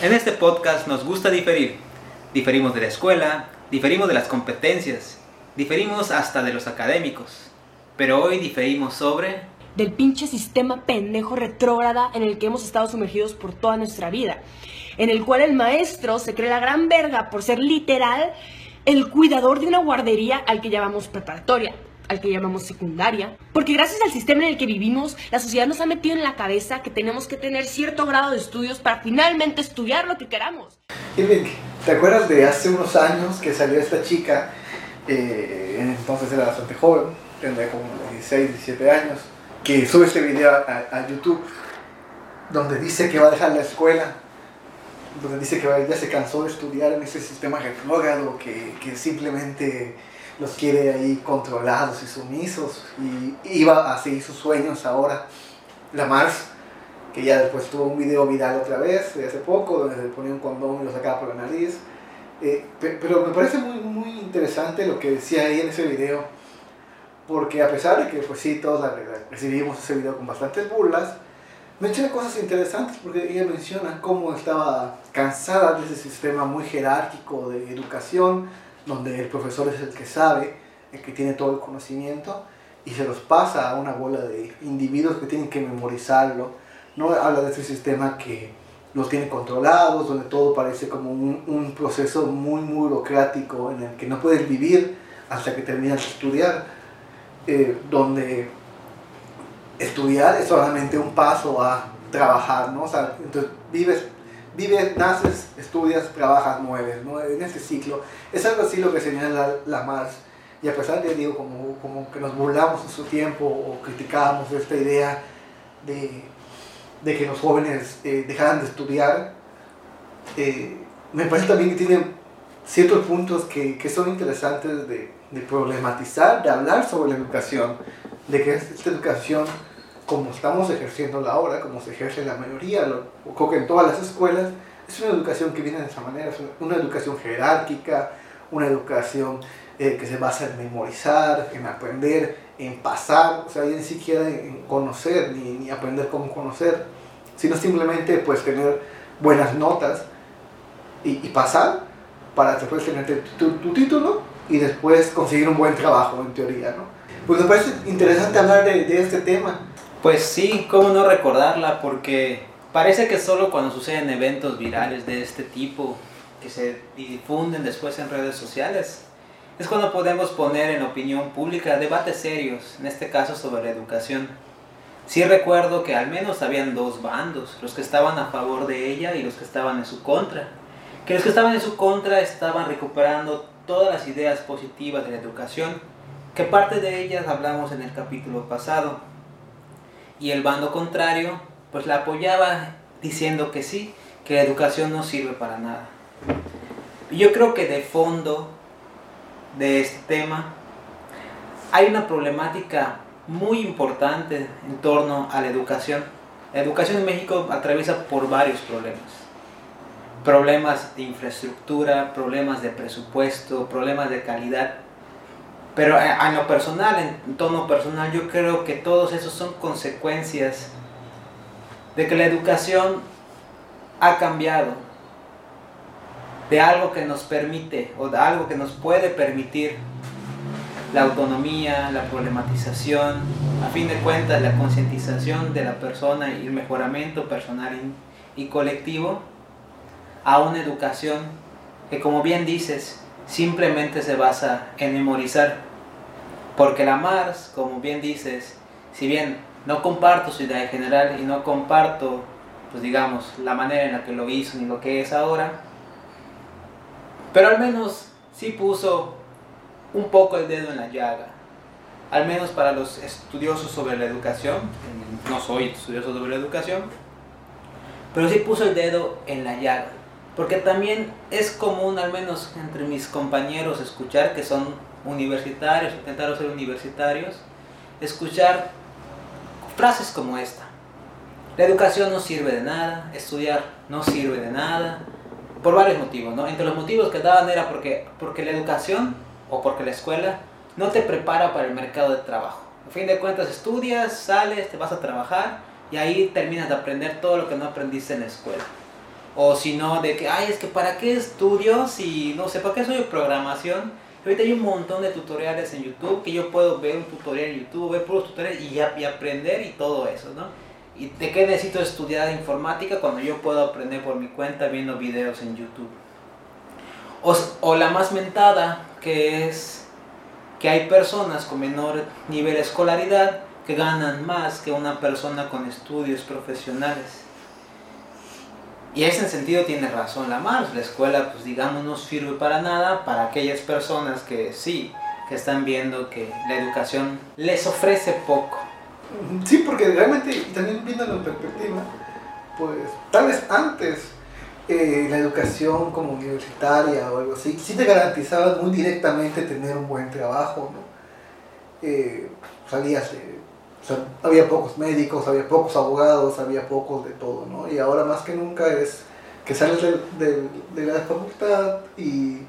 En este podcast nos gusta diferir. Diferimos de la escuela, diferimos de las competencias, diferimos hasta de los académicos. Pero hoy diferimos sobre... Del pinche sistema pendejo retrógrada en el que hemos estado sumergidos por toda nuestra vida. En el cual el maestro se cree la gran verga por ser literal el cuidador de una guardería al que llamamos preparatoria al que llamamos secundaria. Porque gracias al sistema en el que vivimos, la sociedad nos ha metido en la cabeza que tenemos que tener cierto grado de estudios para finalmente estudiar lo que queramos. ¿te acuerdas de hace unos años que salió esta chica? Eh, entonces era bastante joven, tendría como 16, 17 años, que sube este video a, YouTube donde dice que va a dejar la escuela donde dice que ya se cansó de estudiar en ese sistema retrógrado, que, que simplemente los quiere ahí controlados y sumisos y iba a seguir sus sueños ahora. La Mars, que ya después tuvo un video viral otra vez, de hace poco, donde se ponía un condón y lo sacaba por la nariz. Eh, pero me parece muy, muy interesante lo que decía ahí en ese video, porque a pesar de que pues sí, todos recibimos ese video con bastantes burlas, menciona cosas interesantes porque ella menciona cómo estaba cansada de ese sistema muy jerárquico de educación, donde el profesor es el que sabe, el que tiene todo el conocimiento y se los pasa a una bola de individuos que tienen que memorizarlo. No habla de ese sistema que los tiene controlados, donde todo parece como un, proceso muy, muy burocrático en el que no puedes vivir hasta que terminas de estudiar, eh, donde estudiar es solamente un paso a trabajar, ¿no? O entonces vives vives, naces, estudias, trabajas, mueves, ¿no? En ese ciclo. Es algo así lo que señala la Mars. Y a pesar de, digo, como, como que nos burlamos en su tiempo o criticábamos esta idea de, de que los jóvenes eh, dejaran de estudiar, eh, me parece también que tienen ciertos puntos que, que son interesantes de, de, problematizar, de hablar sobre la educación, de que esta educación como estamos ejerciendo ahora, como se ejerce en la mayoría, lo, creo que en todas las escuelas, es una educación que viene de esa manera, es una educación jerárquica, una educación eh, que se basa en memorizar, en aprender, en pasar, o sea, ni siquiera en conocer, ni, ni aprender cómo conocer, sino simplemente pues tener buenas notas y, y pasar para después tener tu, tu, título y después conseguir un buen trabajo en teoría, ¿no? Pues me parece interesante hablar de, de este tema pues sí, cómo no recordarla, porque parece que solo cuando suceden eventos virales de este tipo, que se difunden después en redes sociales, es cuando podemos poner en opinión pública debates serios, en este caso sobre la educación. Sí recuerdo que al menos habían dos bandos, los que estaban a favor de ella y los que estaban en su contra. Que los que estaban en su contra estaban recuperando todas las ideas positivas de la educación, que parte de ellas hablamos en el capítulo pasado y el bando contrario pues la apoyaba diciendo que sí, que la educación no sirve para nada. Yo creo que de fondo de este tema hay una problemática muy importante en torno a la educación. La educación en México atraviesa por varios problemas. Problemas de infraestructura, problemas de presupuesto, problemas de calidad pero a, lo personal, en tono personal, yo creo que todos esos son consecuencias de que la educación ha cambiado de algo que nos permite o de algo que nos puede permitir la autonomía, la problematización, a fin de cuentas la concientización de la persona y el mejoramiento personal y colectivo, a una educación que como bien dices, simplemente se basa en memorizar porque la Mars, como bien dices, si bien no comparto su idea general y no comparto, pues digamos, la manera en la que lo hizo ni lo que es ahora, pero al menos sí puso un poco el dedo en la llaga. Al menos para los estudiosos sobre la educación, no soy estudioso sobre la educación, pero sí puso el dedo en la llaga. Porque también es común, al menos entre mis compañeros, escuchar que son universitarios, intentaron ser universitarios, escuchar frases como esta. La educación no sirve de nada, estudiar no sirve de nada, por varios motivos, ¿no? Entre los motivos que daban era porque, porque la educación o porque la escuela no te prepara para el mercado de trabajo. A fin de cuentas estudias, sales, te vas a trabajar y ahí terminas de aprender todo lo que no aprendiste en la escuela. O si no, de que, ay, es que para qué estudio si, no sé, para qué soy programación. Ahorita hay un montón de tutoriales en YouTube que yo puedo ver un tutorial en YouTube, ver puros tutoriales y, y aprender y todo eso, ¿no? ¿Y de qué necesito estudiar informática cuando yo puedo aprender por mi cuenta viendo videos en YouTube? O, o la más mentada, que es que hay personas con menor nivel de escolaridad que ganan más que una persona con estudios profesionales. Y ese sentido tiene razón la más. La escuela, pues digamos, no sirve para nada para aquellas personas que sí, que están viendo que la educación les ofrece poco. Sí, porque realmente, también viendo en perspectiva, pues tal vez antes eh, la educación como universitaria o algo así, sí te garantizaba muy directamente tener un buen trabajo, ¿no? Eh, salías o sea, había pocos médicos, había pocos abogados, había pocos de todo, ¿no? Y ahora más que nunca es que sales de, de, de la facultad y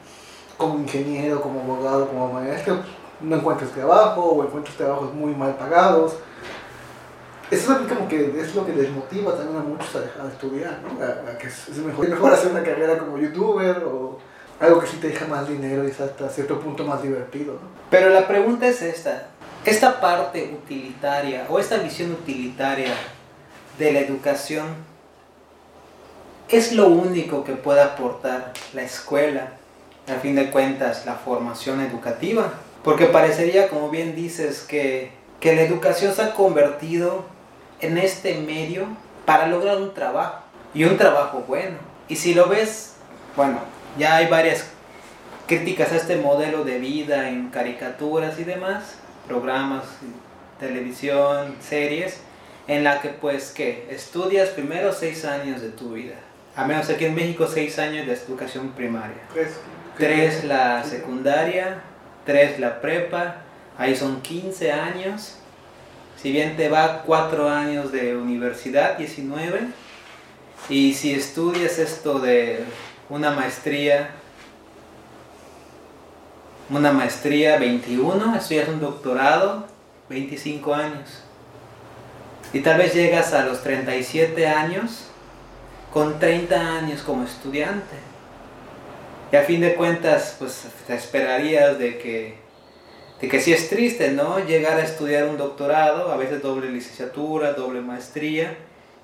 como ingeniero, como abogado, como maestro, no encuentras trabajo o encuentras trabajos muy mal pagados eso es como que es lo que desmotiva también a muchos a dejar de estudiar, ¿no? A, que es, mejor, mejor, hacer una carrera como youtuber o algo que sí te deja más dinero y hasta cierto punto más divertido, ¿no? Pero la pregunta es esta, esta parte utilitaria o esta visión utilitaria de la educación es lo único que puede aportar la escuela, a fin de cuentas, la formación educativa. Porque parecería, como bien dices, que, que la educación se ha convertido en este medio para lograr un trabajo y un trabajo bueno. Y si lo ves, bueno, ya hay varias críticas a este modelo de vida en caricaturas y demás, programas, televisión, series, en la que pues que estudias primero seis años de tu vida. A menos aquí en México seis años de educación primaria. Tres la secundaria, tres la prepa, ahí son 15 años si bien te va cuatro años de universidad, 19, y si estudias esto de una maestría, una maestría 21, estudias un doctorado 25 años. Y tal vez llegas a los 37 años con 30 años como estudiante. Y a fin de cuentas, pues te esperarías de que de que sí es triste, ¿no? Llegar a estudiar un doctorado, a veces doble licenciatura, doble maestría,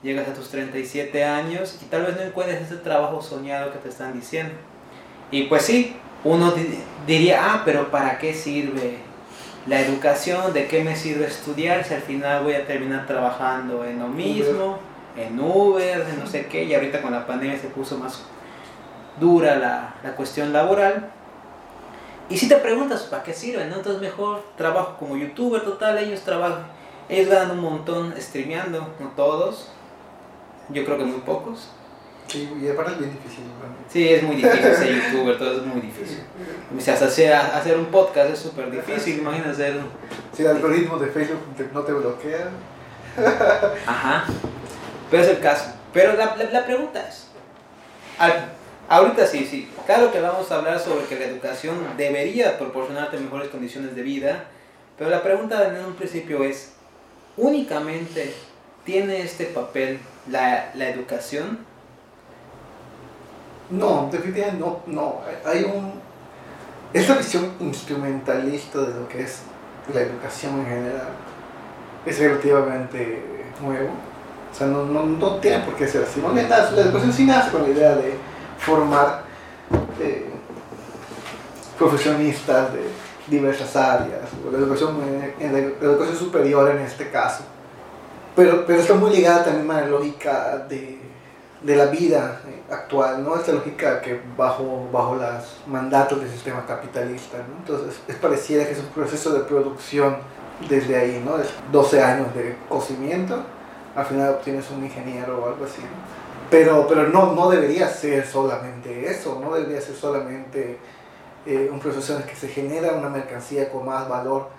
llegas a tus 37 años y tal vez no encuentres ese trabajo soñado que te están diciendo. Y pues sí, uno diría, ah, pero ¿para qué sirve la educación? ¿De qué me sirve estudiar si al final voy a terminar trabajando en lo mismo, en Uber, en no sé qué? Y ahorita con la pandemia se puso más dura la, la cuestión laboral. Y si te preguntas, ¿para qué sirven? No? Entonces mejor trabajo como youtuber, total, ellos trabajan, ellos ganan un montón streameando, no todos, yo creo que muy pocos. Sí, y aparte es bien difícil. Sí, es muy difícil ser youtuber, todo es muy difícil. O sea, hacer, hacer un podcast es súper difícil, imagínate hacer un... Si el algoritmo de Facebook no te bloquea. Ajá, pero es el caso. Pero la, la, la pregunta es, al, Ahorita sí, sí. Claro que vamos a hablar sobre que la educación debería proporcionarte mejores condiciones de vida, pero la pregunta en un principio es, ¿únicamente tiene este papel la, la educación? No, definitivamente no, no. Hay un... Esta visión instrumentalista de lo que es la educación en general es relativamente nuevo. O sea, no, no, no tiene por qué ser así. la educación sí nace con la idea de formar eh, profesionistas de diversas áreas, la educación, en la educación superior en este caso. Pero, pero está muy ligada también a la lógica de, de la vida actual, ¿no? Esta lógica que bajo, bajo los mandatos del sistema capitalista, ¿no? Entonces, es pareciera que es un proceso de producción desde ahí, ¿no? 12 años de cocimiento, al final obtienes un ingeniero o algo así, pero, pero no, no debería ser solamente eso, no debería ser solamente eh, un proceso en el que se genera una mercancía con más valor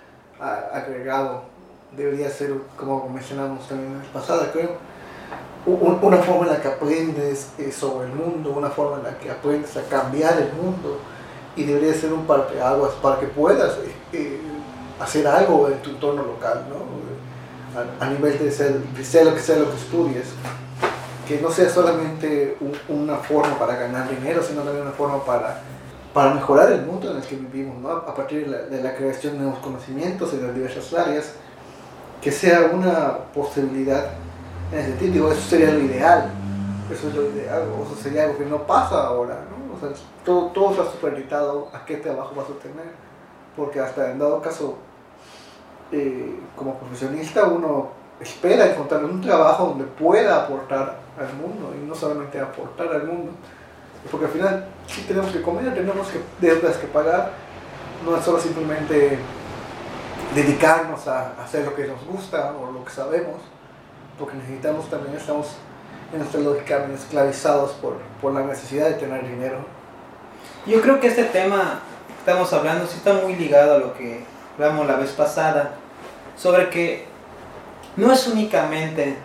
agregado. Debería ser, como mencionamos también en el pasado, creo, una forma en la que aprendes eh, sobre el mundo, una forma en la que aprendes a cambiar el mundo y debería ser un parteaguas para que puedas eh, hacer algo en tu entorno local, ¿no? a, nivel de ser, de ser lo que sea lo que estudies. que no sea solamente una forma para ganar dinero, sino también una forma para, para mejorar el mundo en el que vivimos, ¿no? a partir de la, de la creación de nuevos conocimientos en las diversas áreas, que sea una posibilidad en ese sentido. eso sería lo ideal, eso es lo ideal, eso sería algo que no pasa ahora, ¿no? o sea, todo, todo está superditado a qué trabajo vas a tener, porque hasta en dado caso, eh, como profesionista, uno espera encontrar un trabajo donde pueda aportar al mundo y no solamente aportar al mundo. Porque al final si tenemos que comer, tenemos que, deudas que pagar, no es solo simplemente dedicarnos a hacer lo que nos gusta o lo que sabemos, porque necesitamos también, estamos en nuestra lógica esclavizados por, por la necesidad de tener dinero. Yo creo que este tema que estamos hablando sí está muy ligado a lo que hablamos la vez pasada, sobre que no es únicamente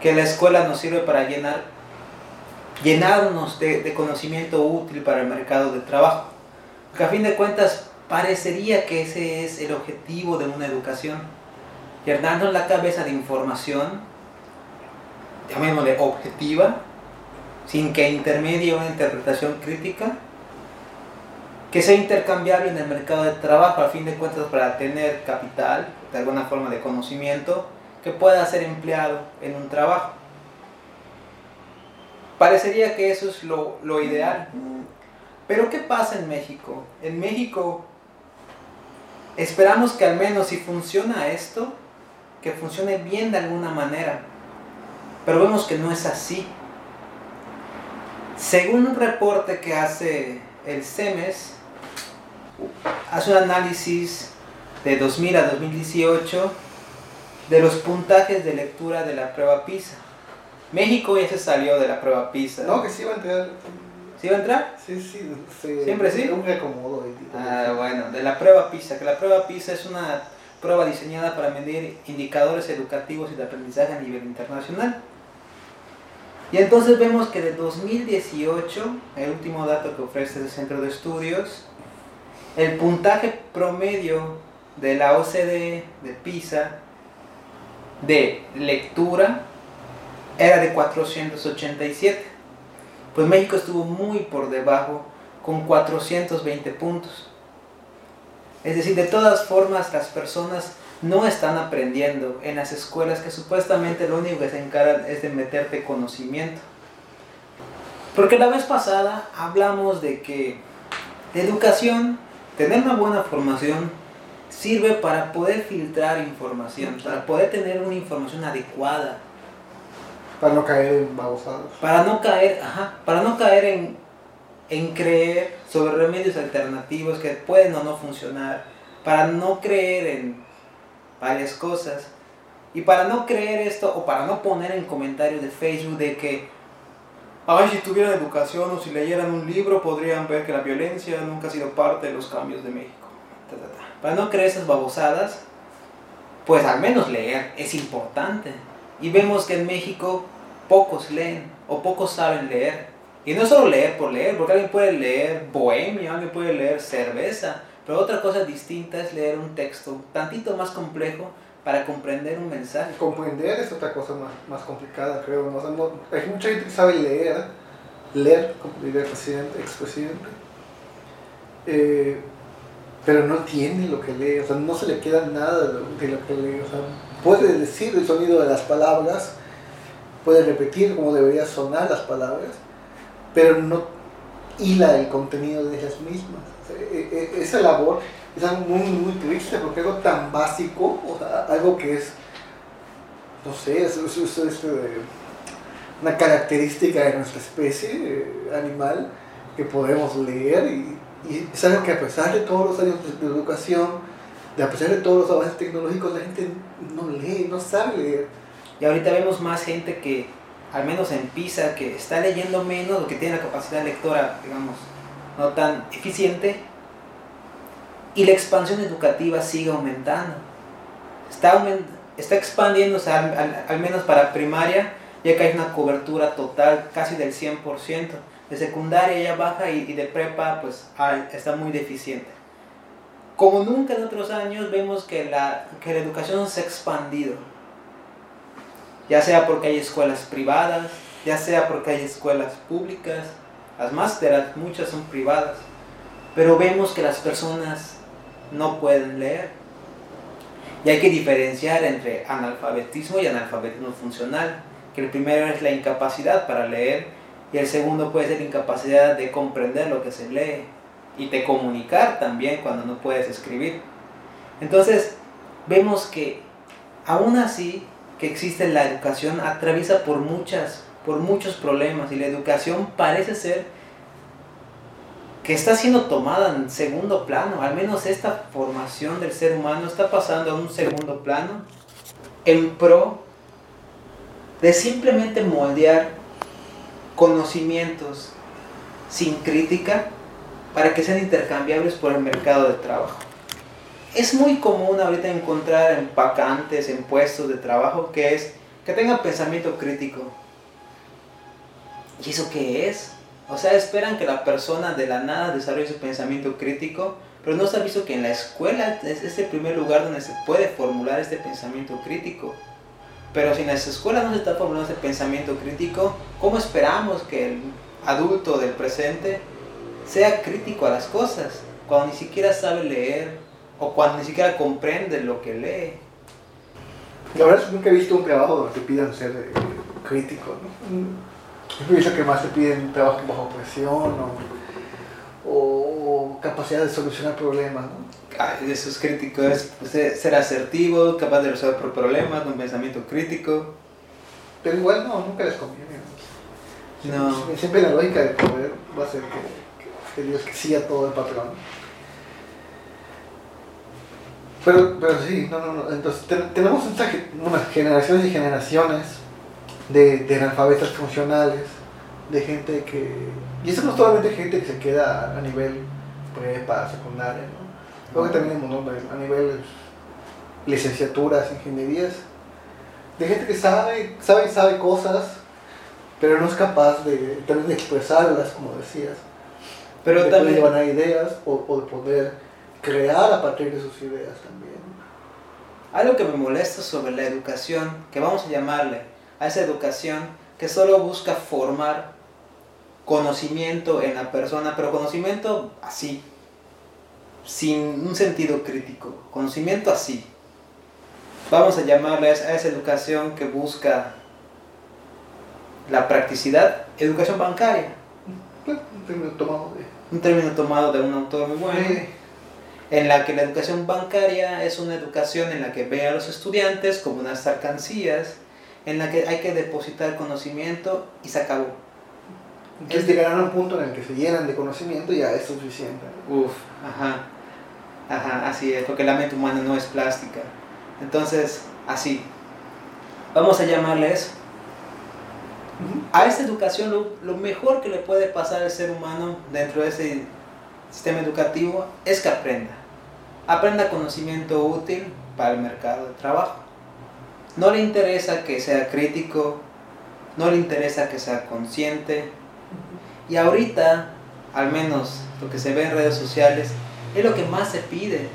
que la escuela nos sirve para llenar, llenarnos de, conocimiento útil para el mercado de trabajo. Porque a fin de cuentas parecería que ese es el objetivo de una educación. Llenarnos la cabeza de información, llamémosle objetiva, sin que intermedie una interpretación crítica, que sea intercambiable en el mercado de trabajo, a fin de cuentas para tener capital, de alguna forma de conocimiento, que pueda ser empleado en un trabajo. Parecería que eso es lo, ideal. Pero ¿qué pasa en México? En México esperamos que al menos si funciona esto, que funcione bien de alguna manera. Pero vemos que no es así. Según un reporte que hace el CEMES, hace un análisis de 2000 a 2018 de los puntajes de lectura de la prueba PISA. México ya se salió de la prueba PISA. No, que sí iba a entrar. ¿Sí iba a entrar? Sí, sí. ¿Siempre sí? Un reacomodo. Ah, bueno, de la prueba PISA, que la prueba PISA es una prueba diseñada para medir indicadores educativos y de aprendizaje a nivel internacional. Y entonces vemos que de 2018, el último dato que ofrece el Centro de Estudios, el puntaje promedio de la OCDE de PISA de lectura era de 487. Pues México estuvo muy por debajo con 420 puntos. Es decir, de todas formas las personas no están aprendiendo en las escuelas que supuestamente lo único que se encargan es de meterte conocimiento. Porque la vez pasada hablamos de que la educación, tener una buena formación, sirve para poder filtrar información, para poder tener una información adecuada. Para no caer en. Para no caer, ajá, para no caer en, en creer sobre remedios alternativos que pueden o no funcionar, para no creer en varias cosas. Y para no creer esto, o para no poner en comentarios de Facebook de que, ay, si tuvieran educación o si leyeran un libro, podrían ver que la violencia nunca ha sido parte de los cambios de México. Para no creer esas babosadas, pues al menos leer es importante. Y vemos que en México pocos leen o pocos saben leer. Y no solo leer por leer, porque alguien puede leer bohemia, alguien puede leer cerveza, pero otra cosa distinta es leer un texto tantito más complejo para comprender un mensaje. Comprender es otra cosa más, más complicada, creo. hay mucha gente que sabe leer, leer, como diría el presidente, expresidente. Eh, pero no entiende lo que lee, o sea, no se le queda nada de lo que lee, o sea, puede decir el sonido de las palabras, puede repetir como debería sonar las palabras, pero no hila el contenido de ellas mismas. E, e, esa labor es algo muy, muy triste porque algo tan básico, o sea, algo que es, no sé, es, eh, una característica de nuestra especie eh, animal que podemos leer y y es algo que a pesar de todos los años de, educación, de a pesar de todos los avances tecnológicos, la gente no lee, no sabe leer. Y ahorita vemos más gente que, al menos en PISA, que está leyendo menos o que tiene la capacidad lectora, digamos, no tan eficiente, y la expansión educativa sigue aumentando. Está, está expandiéndose al, al menos para primaria, ya que hay una cobertura total casi del 100% de secundaria ya baja y, de prepa pues está muy deficiente. Como nunca en otros años vemos que la, que la educación se ha expandido. Ya sea porque hay escuelas privadas, ya sea porque hay escuelas públicas, las másteras, muchas son privadas, pero vemos que las personas no pueden leer. Y hay que diferenciar entre analfabetismo y analfabetismo funcional, que el primero es la incapacidad para leer y el segundo puede ser incapacidad de comprender lo que se lee y de comunicar también cuando no puedes escribir. Entonces, vemos que aún así que existe la educación atraviesa por muchas por muchos problemas y la educación parece ser que está siendo tomada en segundo plano, al menos esta formación del ser humano está pasando a un segundo plano en pro de simplemente moldear conocimientos sin crítica para que sean intercambiables por el mercado de trabajo. Es muy común ahorita encontrar en vacantes, en puestos de trabajo, que es que tengan pensamiento crítico. ¿Y eso qué es? O sea, esperan que la persona de la nada desarrolle su pensamiento crítico, pero no se ha visto que en la escuela es el primer lugar donde se puede formular este pensamiento crítico. Pero si en las escuelas no se está formulando este pensamiento crítico, ¿cómo esperamos que el adulto del presente sea crítico a las cosas cuando ni siquiera sabe leer o cuando ni siquiera comprende lo que lee? La verdad es que nunca he visto un trabajo donde te pidan ser eh, crítico. ¿no? Yo pienso que más te piden trabajo bajo presión o, capacidad de solucionar problemas. ¿no? Ay, eso es crítico, es ser asertivo, capaz de resolver problemas, con pensamiento crítico. Pero igual no, nunca les conviene. No. Siempre, la lógica del poder va a ser que, que Dios que siga todo el patrón. Pero, pero sí, no, no, no. Entonces tenemos unas generaciones y generaciones de, de analfabetas funcionales, de gente que... Y eso no es solamente gente que se queda a nivel prepa, secundaria, ¿no? Creo que también a nivel licenciaturas, ingenierías, de gente que sabe, sabe y sabe cosas, pero no es capaz de, también de expresarlas, como decías. Pero de también... llevar a ideas o, o de poder crear a partir de sus ideas también. Algo que me molesta sobre la educación, que vamos a llamarle a esa educación que solo busca formar conocimiento en la persona, pero conocimiento así, sin un sentido crítico, conocimiento así. Vamos a llamarle a esa educación que busca la practicidad, educación bancaria. Un término tomado de... Un término tomado de un autor muy bueno. En la que la educación bancaria es una educación en la que ve a los estudiantes como unas alcancías en la que hay que depositar conocimiento y se acabó. Entonces llegarán a un punto en el que se llenan de conocimiento y ya es suficiente. Uf, ajá, ajá, así es, porque la mente humana no es plástica. Entonces, así, vamos a llamarle eso. A esta educación lo, lo mejor que le puede pasar al ser humano dentro de ese sistema educativo es que aprenda. Aprenda conocimiento útil para el mercado de trabajo. No le interesa que sea crítico, no le interesa que sea consciente. Y ahorita, al menos lo que se ve en redes sociales, es lo que más se pide.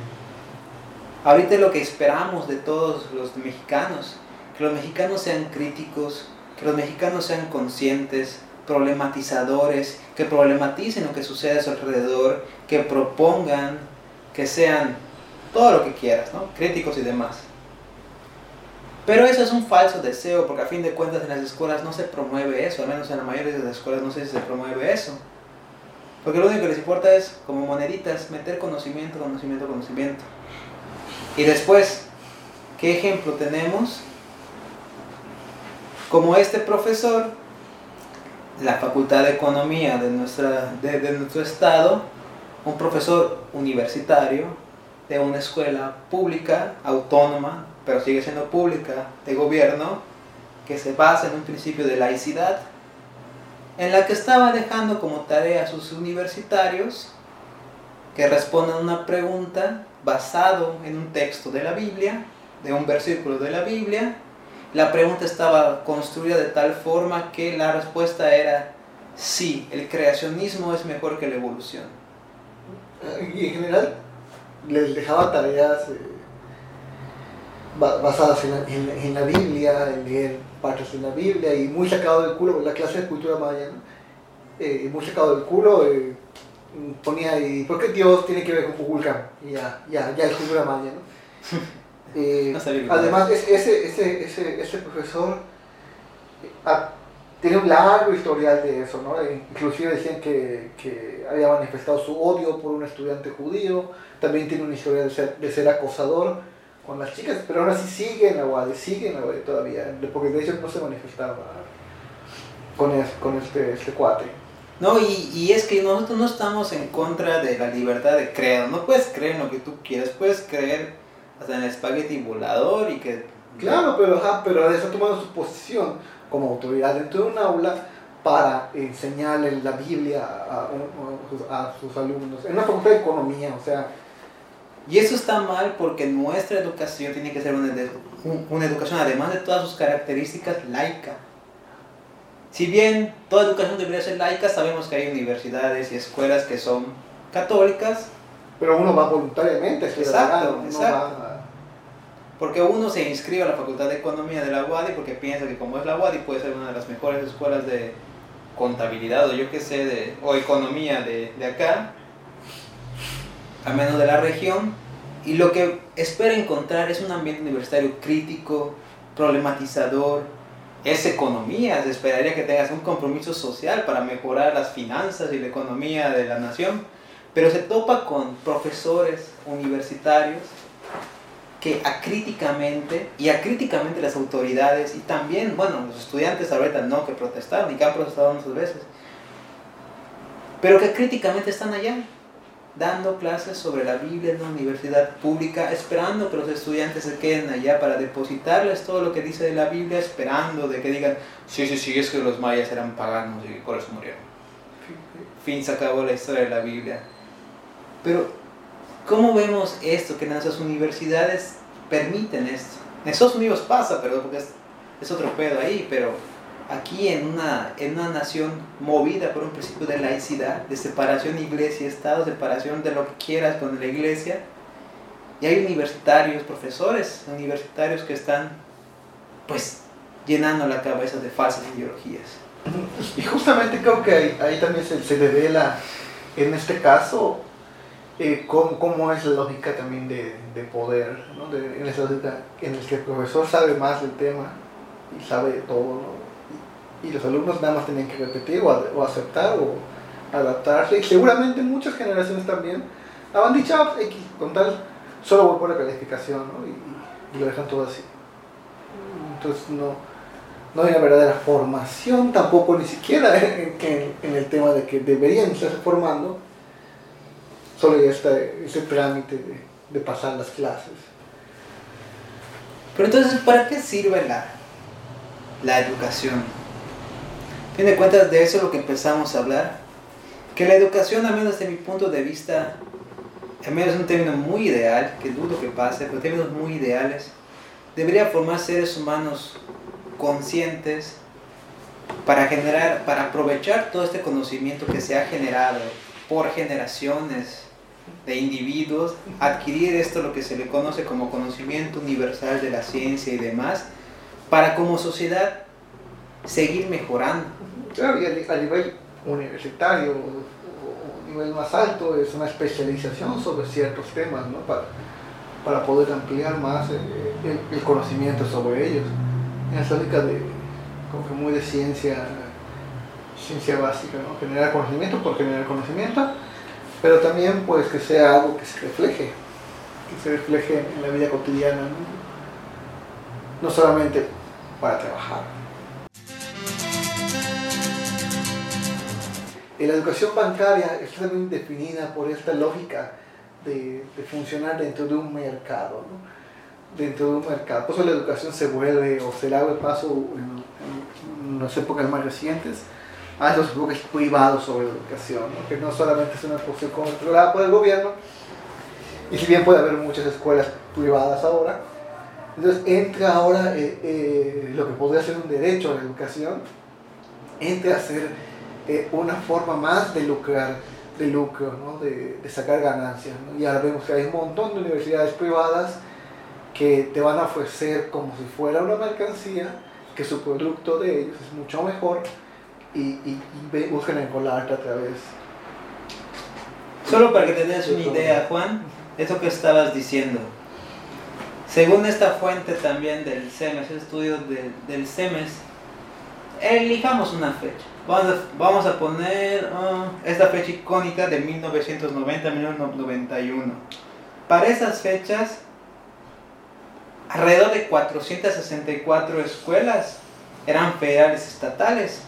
Ahorita es lo que esperamos de todos los mexicanos, que los mexicanos sean críticos, que los mexicanos sean conscientes, problematizadores, que problematicen lo que sucede a su alrededor, que propongan, que sean todo lo que quieras, ¿no? Críticos y demás. Pero eso es un falso deseo, porque a fin de cuentas en las escuelas no se promueve eso, al menos en la mayoría de las escuelas no sé si se promueve eso. Porque lo único que les importa es, como moneditas, meter conocimiento, conocimiento, conocimiento. Y después, ¿qué ejemplo tenemos? Como este profesor, la Facultad de Economía de, nuestro estado, un profesor universitario de una escuela pública, autónoma, pero sigue siendo pública, de gobierno, que se basa en un principio de laicidad, en la que estaba dejando como tarea a sus universitarios que respondan una pregunta basado en un texto de la Biblia, de un versículo de la Biblia. La pregunta estaba construida de tal forma que la respuesta era sí, el creacionismo es mejor que la evolución. Y en general les dejaba tareas eh, basadas en la, en, la, Biblia, en leer partes de la Biblia y muy sacado del culo, la clase de cultura maya, eh, muy sacado del culo, eh, ponía ahí, ¿por qué Dios tiene que ver con Kukulkan? Ya, ya, ya es cultura maya, ¿no? Eh, además, ese, ese, ese, ese profesor ah, tiene un largo historial de eso, ¿no? E inclusive decían que, que, había manifestado su odio por un estudiante judío, también tiene una historia de ser, de ser acosador con las chicas, pero ahora sí sigue en la UAD, sigue en la UAD todavía, porque de hecho no se manifestaba con, con este, este cuate. No, y, y, es que nosotros no estamos en contra de la libertad de credo, no puedes creer en lo que tú quieras, puedes creer hasta en el espagueti volador y que... Claro, pero, ajá, pero está tomando su posición como autoridad dentro de un aula para enseñarle la Biblia a, a, sus alumnos, en una facultad de economía, o sea... Y eso está mal porque nuestra educación tiene que ser una, una educación, además de todas sus características, laica. Si bien toda educación debería ser laica, sabemos que hay universidades y escuelas que son católicas. Pero uno va voluntariamente, exacto, exacto. Porque uno se inscribe a la Facultad de Economía de la UADI porque piensa que como es la UADI puede ser una de las mejores escuelas de contabilidad o yo qué sé, de, o economía de, de acá, al menos de la región. Y lo que espera encontrar es un ambiente universitario crítico, problematizador, es economía, se esperaría que tengas un compromiso social para mejorar las finanzas y la economía de la nación, pero se topa con profesores universitarios que acríticamente y acríticamente las autoridades y también, bueno, los estudiantes ahorita no que protestaron y que han protestado muchas veces, pero que críticamente están allá dando clases sobre la Biblia en una universidad pública, esperando que los estudiantes se queden allá para depositarles todo lo que dice de la Biblia, esperando de que digan, sí, sí, sí, es que los mayas eran paganos y por eso murieron. Fin, se acabó la historia de la Biblia. Pero ¿Cómo vemos esto? Que nuestras universidades permiten esto. En Estados Unidos pasa, pero porque es, otro pedo ahí, pero aquí en una, en una nación movida por un principio de laicidad, de separación iglesia-estado, separación de lo que quieras con la iglesia, y hay universitarios, profesores universitarios que están pues llenando la cabeza de falsas ideologías. Y justamente creo que ahí, también se, se devela, en este caso, eh, cómo, es la lógica también de, de poder, ¿no? de, en esa lógica en el que el profesor sabe más del tema y sabe todo, y, los alumnos nada más tienen que repetir o, o, aceptar o adaptarse, y seguramente muchas generaciones también han dicho, ah, X, con tal, solo voy por la calificación, ¿no? y, y, lo dejan todo así. Entonces no, no hay una verdadera formación tampoco ni siquiera en, en, en el tema de que deberían estarse formando solo este, ese trámite de, pasar las clases. Pero entonces, ¿para qué sirve la, la educación? A fin de cuentas, de eso es lo que empezamos a hablar. Que la educación, al menos desde mi punto de vista, al menos es un término muy ideal, que dudo que pase, pero términos muy ideales, debería formar seres humanos conscientes para generar, para aprovechar todo este conocimiento que se ha generado por generaciones de individuos adquirir esto lo que se le conoce como conocimiento universal de la ciencia y demás, para como sociedad seguir mejorando. Claro, y a nivel universitario o nivel más alto es una especialización sobre ciertos temas, ¿no? Para, para poder ampliar más eh, el, conocimiento sobre ellos. Esa lógica de, como que muy de ciencia, ciencia básica, ¿no? Generar conocimiento por generar conocimiento pero también pues que sea algo que se refleje, que se refleje en la vida cotidiana, no, no solamente para trabajar. La educación bancaria está también definida por esta lógica de, funcionar dentro de un mercado, ¿no? dentro de un mercado. Por eso la educación se vuelve o se le abre paso en las épocas más recientes a los grupos privados sobre educación, que no solamente es una cuestión controlada por el gobierno, y si bien puede haber muchas escuelas privadas ahora, entonces entra ahora eh, eh, lo que podría ser un derecho a la educación, entra a ser eh, una forma más de lucrar, de lucro, ¿no? de, sacar ganancias. Y ahora vemos que hay un montón de universidades privadas que te van a ofrecer como si fuera una mercancía que su producto de ellos es mucho mejor y, y, y buscan encolarte a través. Solo para que tengas una idea, Juan, eso que estabas diciendo. Según esta fuente también del CEMES, estudio del CEMES, elijamos una fecha. Vamos a, poner ah, esta fecha icónica de 1990-1991. Para esas fechas, alrededor de 464 escuelas eran federales estatales,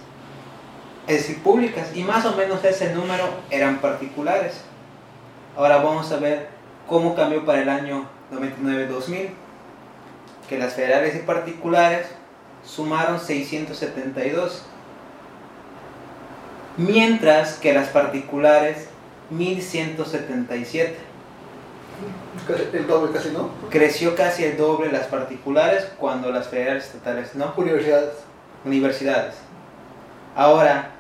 es decir, públicas, y más o menos ese número eran particulares. Ahora vamos a ver cómo cambió para el año 99-2000, que las federales y particulares sumaron 672, mientras que las particulares 1177. El doble casi, ¿no? Creció casi el doble las particulares cuando las federales estatales no. Universidades. Universidades. Ahora,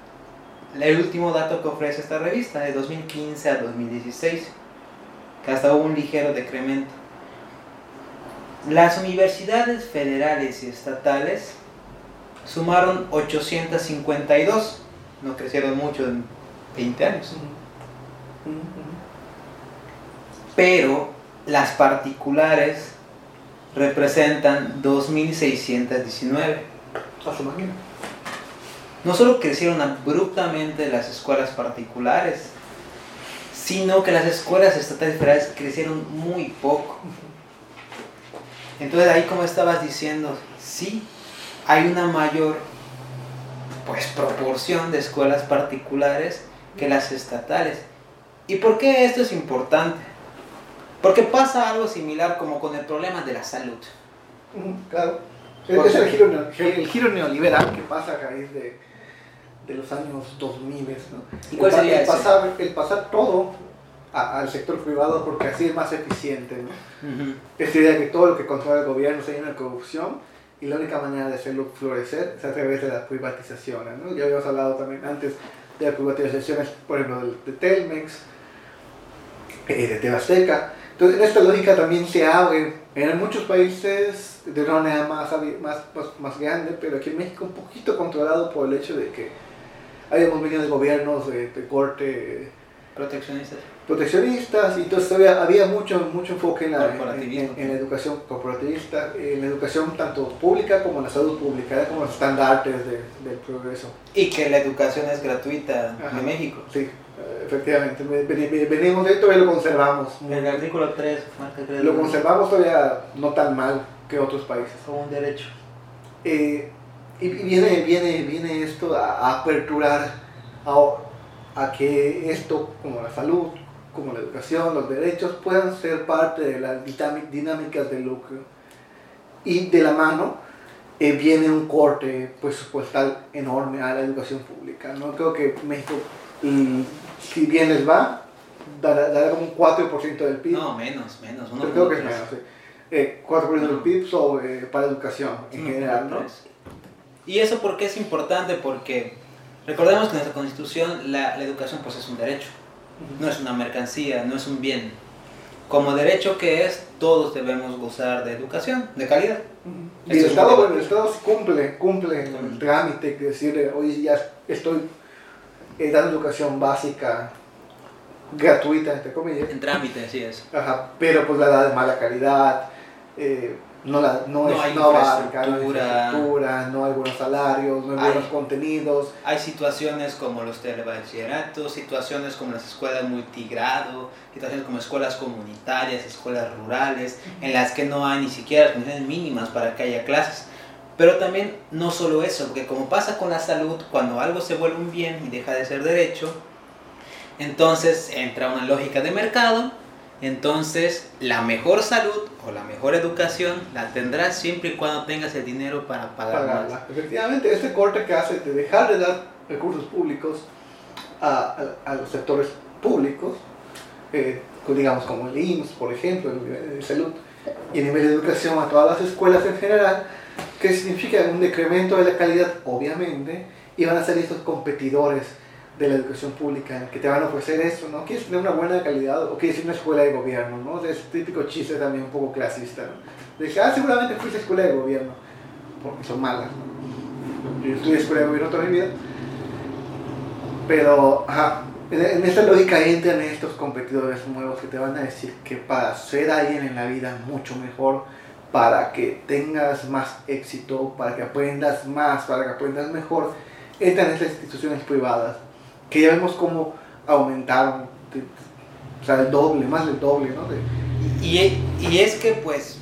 el último dato que ofrece esta revista, de 2015 a 2016, que hasta hubo un ligero decremento. Las universidades federales y estatales sumaron 852, no crecieron mucho en 20 años. Pero las particulares representan 2.619. No solo crecieron abruptamente las escuelas particulares, sino que las escuelas estatales federales crecieron muy poco. Entonces ahí como estabas diciendo, sí, hay una mayor pues proporción de escuelas particulares que las estatales. ¿Y por qué esto es importante? Porque pasa algo similar como con el problema de la salud. Claro. Es el giro, el giro neoliberal que pasa a raíz de, de los años 2000. ¿no? ¿Y cuál sería el, pasar, el pasar todo al sector privado porque así es más eficiente. ¿no? Esta idea de que todo lo que controla el gobierno se llena de corrupción y la única manera de hacerlo florecer es a través de las privatizaciones. ¿no? Ya habíamos hablado también antes de las privatizaciones, por ejemplo, de, Telmex, eh, de Tebasteca. Entonces, en esta lógica también se abre en muchos países de una manera más, más, más, grande, pero aquí en México un poquito controlado por el hecho de que hayamos venido de gobiernos de, de corte proteccionistas proteccionistas y entonces todavía había mucho, mucho enfoque en la, en, la educación corporativista, en la educación tanto pública como en la salud pública, como los estándares del progreso. Y que la educación es gratuita en México. Sí, efectivamente, venimos de esto y lo conservamos. el artículo 3, Lo conservamos todavía no tan mal que otros países. Como un derecho. Eh, y viene, viene, viene esto a, aperturar a, a que esto, como la salud, como la educación, los derechos, puedan ser parte de las dinámicas del lucro. Y de la mano eh, viene un corte presupuestal enorme a la educación pública. ¿no? Creo que México, si bien les va, dará, como un 4% del PIB. No, menos, menos. creo que es menos, sí. 4% del PIB sobre, para educación en general. ¿no? ¿Y eso por qué es importante? Porque recordemos que en nuestra constitución la, la educación pues es un derecho no es una mercancía, no es un bien. Como derecho que es, todos debemos gozar de educación, de calidad. Y el Estado, el Estado cumple, cumple el trámite que decirle, oye, ya estoy eh, dando educación básica gratuita, entre comillas. En trámite, sí es. Ajá, pero pues la da de mala calidad. Eh, no, la, no, es, hay no infraestructura, no hay buenos salarios, no hay, buenos contenidos. Hay situaciones como los telebachilleratos, situaciones como las escuelas multigrado, situaciones como escuelas comunitarias, escuelas rurales, en las que no hay ni siquiera condiciones mínimas para que haya clases. Pero también no solo eso, porque como pasa con la salud, cuando algo se vuelve un bien y deja de ser derecho, entonces entra una lógica de mercado entonces, la mejor salud o la mejor educación la tendrás siempre y cuando tengas el dinero para pagarla. Efectivamente, este corte que hace de dejar de dar recursos públicos a, los sectores públicos, eh, digamos como el IMSS, por ejemplo, el nivel de salud, y el nivel de educación a todas las escuelas en general, que significa un decremento de la calidad, obviamente, y van a ser estos competidores de la educación pública que te van a ofrecer eso, ¿no? Quieres tener una buena calidad o quieres ir a una escuela de gobierno, ¿no? Es típico chiste también un poco clasista, ¿no? De ah, seguramente fuiste a escuela de gobierno, porque son malas, ¿no? yo estudié escuela de gobierno toda mi vida, pero ajá, en esta lógica entran estos competidores nuevos que te van a decir que para ser alguien en la vida mucho mejor, para que tengas más éxito, para que aprendas más, para que aprendas mejor, entran estas instituciones privadas, que ya vemos cómo aumentaron, de- o sea, el doble, más del doble, ¿no? De- Y, y es que pues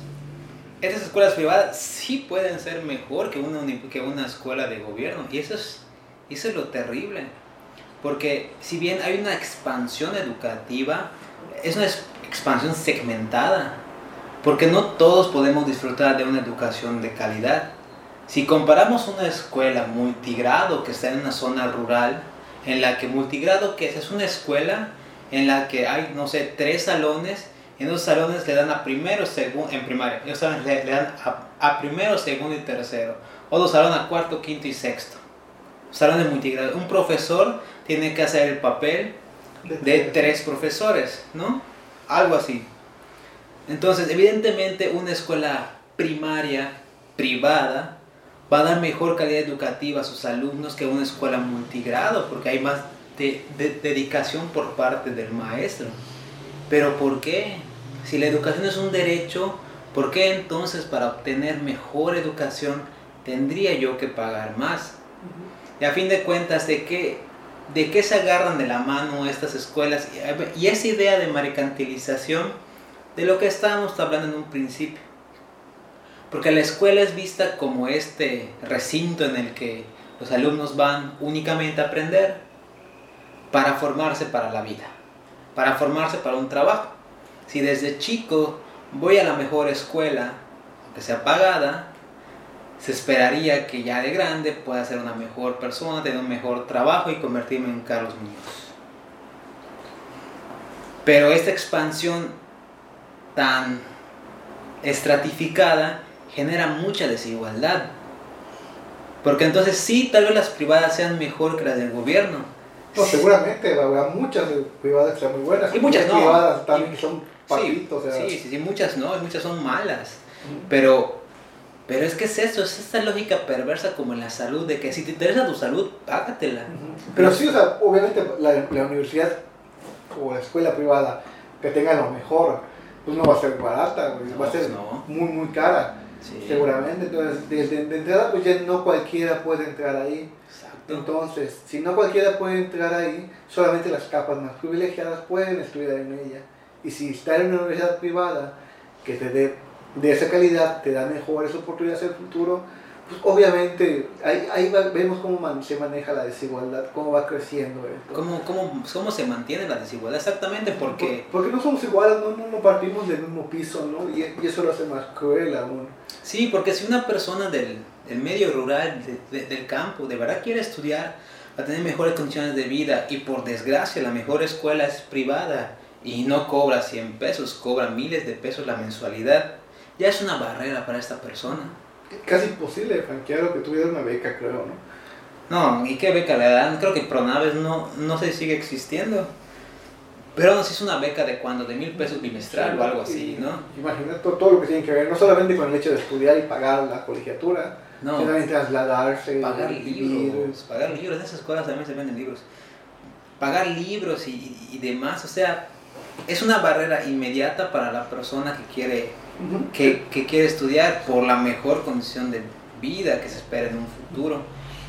estas escuelas privadas sí pueden ser mejor que una, que una escuela de gobierno. Y eso es, eso es lo terrible. Porque si bien hay una expansión educativa, es una expansión segmentada. Porque no todos podemos disfrutar de una educación de calidad. Si comparamos una escuela multigrado que está en una zona rural, en la que multigrado que es, es una escuela en la que hay, no sé, tres salones, en esos salones le dan a primero, segundo, en primaria, esos salones le, le dan a, a primero, segundo y tercero, otros salones a cuarto, quinto y sexto. Salones multigrado. Un profesor tiene que hacer el papel de tres profesores, ¿no? Algo así. Entonces, evidentemente, una escuela primaria privada va a dar mejor calidad educativa a sus alumnos que una escuela multigrado, porque hay más de, de- dedicación por parte del maestro. Pero ¿por qué? Si la educación es un derecho, ¿por qué entonces para obtener mejor educación tendría yo que pagar más? Y a fin de cuentas, ¿de qué, de qué se agarran de la mano estas escuelas? Y- Y esa idea de mercantilización, de lo que estábamos hablando en un principio. Porque la escuela es vista como este recinto en el que los alumnos van únicamente a aprender para formarse para la vida, para formarse para un trabajo. Si desde chico voy a la mejor escuela, aunque sea pagada, se esperaría que ya de grande pueda ser una mejor persona, tener un mejor trabajo y convertirme en Carlos Muñoz. Pero esta expansión tan estratificada genera mucha desigualdad. Porque entonces sí, tal vez las privadas sean mejor que las del gobierno. No, seguramente habrá muchas privadas que sean muy buenas. Y muchas no. privadas también que son Sí, patitos. o sea, sí, sí, muchas no, y muchas son malas. Ujú. Pero, pero es que es eso, es esta lógica perversa como en la salud, de que si te interesa tu salud, págatela. Pero sí, o sea, obviamente la, la universidad o la escuela privada que tenga lo mejor, pues no va a ser barata, No, va a ser pues no. muy, muy cara, Sí, seguramente. Entonces, desde de entrada, pues ya no cualquiera puede entrar ahí. Exacto. Entonces, si no cualquiera puede entrar ahí, solamente las capas más privilegiadas pueden estudiar en ella. Y si está en una universidad privada que te dé de esa calidad, te da mejores oportunidades en el futuro, obviamente ahí, ahí va- vemos cómo man- se maneja la desigualdad, cómo va creciendo esto. ¿Cómo, cómo, ¿Cómo se mantiene la desigualdad? Exactamente porque... Por- Porque no somos iguales, no, no, no partimos del mismo piso, ¿no? Y, y eso lo hace más cruel aún. Sí, porque si una persona del, del medio rural, de- de- del campo, de verdad quiere estudiar, va a tener mejores condiciones de vida y por desgracia la mejor escuela es privada y no cobra 100 pesos, cobra miles de pesos la mensualidad, ya es una barrera para esta persona. Casi imposible franquear o que tuviera una beca, creo, ¿no? No, ¿y qué beca le dan? Creo que Pronaves no, no sé si sigue existiendo. Pero no sé si es una beca de cuándo, de mil pesos bimestral o algo así, ¿no? Imagínate todo, todo lo que tiene que ver, no solamente con el hecho de estudiar y pagar la colegiatura, No. sino también trasladarse, pagar libros, pagar libros, en esas escuelas también se venden libros. Pagar libros y, y demás, o sea, es una barrera inmediata para la persona que quiere, Que, que quiere estudiar por la mejor condición de vida que se espera en un futuro.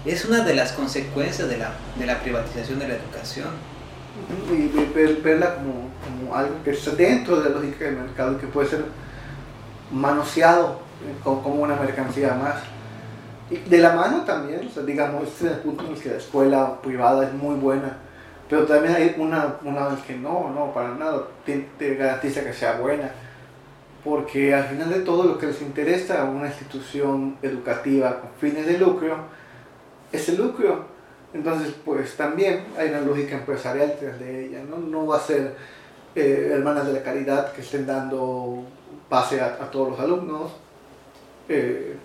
Es una de las consecuencias de la, de la privatización de la educación. Y ver- verla como, como algo que está dentro de la lógica del mercado y que puede ser manoseado eh, como, una mercancía más. Y de la mano también, o sea, digamos, este es el punto en el que la escuela privada es muy buena, pero también hay una, una en el que no, no, para nada, te, te garantiza que sea buena, porque al final de todo lo que les interesa a una institución educativa con fines de lucro es el lucro. Entonces, pues también hay una lógica empresarial detrás de ella, ¿no? No va a ser eh, hermanas de la caridad que estén dando pase a, todos los alumnos eh,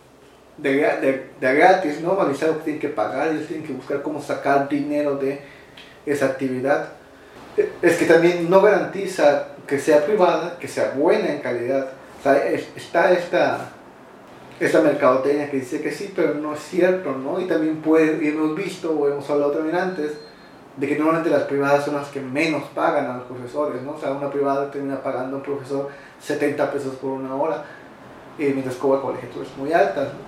de, de, gratis, ¿no? Van a que tienen que pagar, ellos tienen que buscar cómo sacar dinero de esa actividad. Es que también no garantiza que sea privada, que sea buena en calidad. O sea, es- está esta, esta mercadotecnia que dice que sí, pero no es cierto, ¿no? Y también puede, y hemos visto, o hemos hablado también antes, de que normalmente las privadas son las que menos pagan a los profesores, ¿no? O sea, una privada termina pagando a un profesor 70 pesos por una hora, eh, mientras cobra colegiaturas muy altas, ¿no?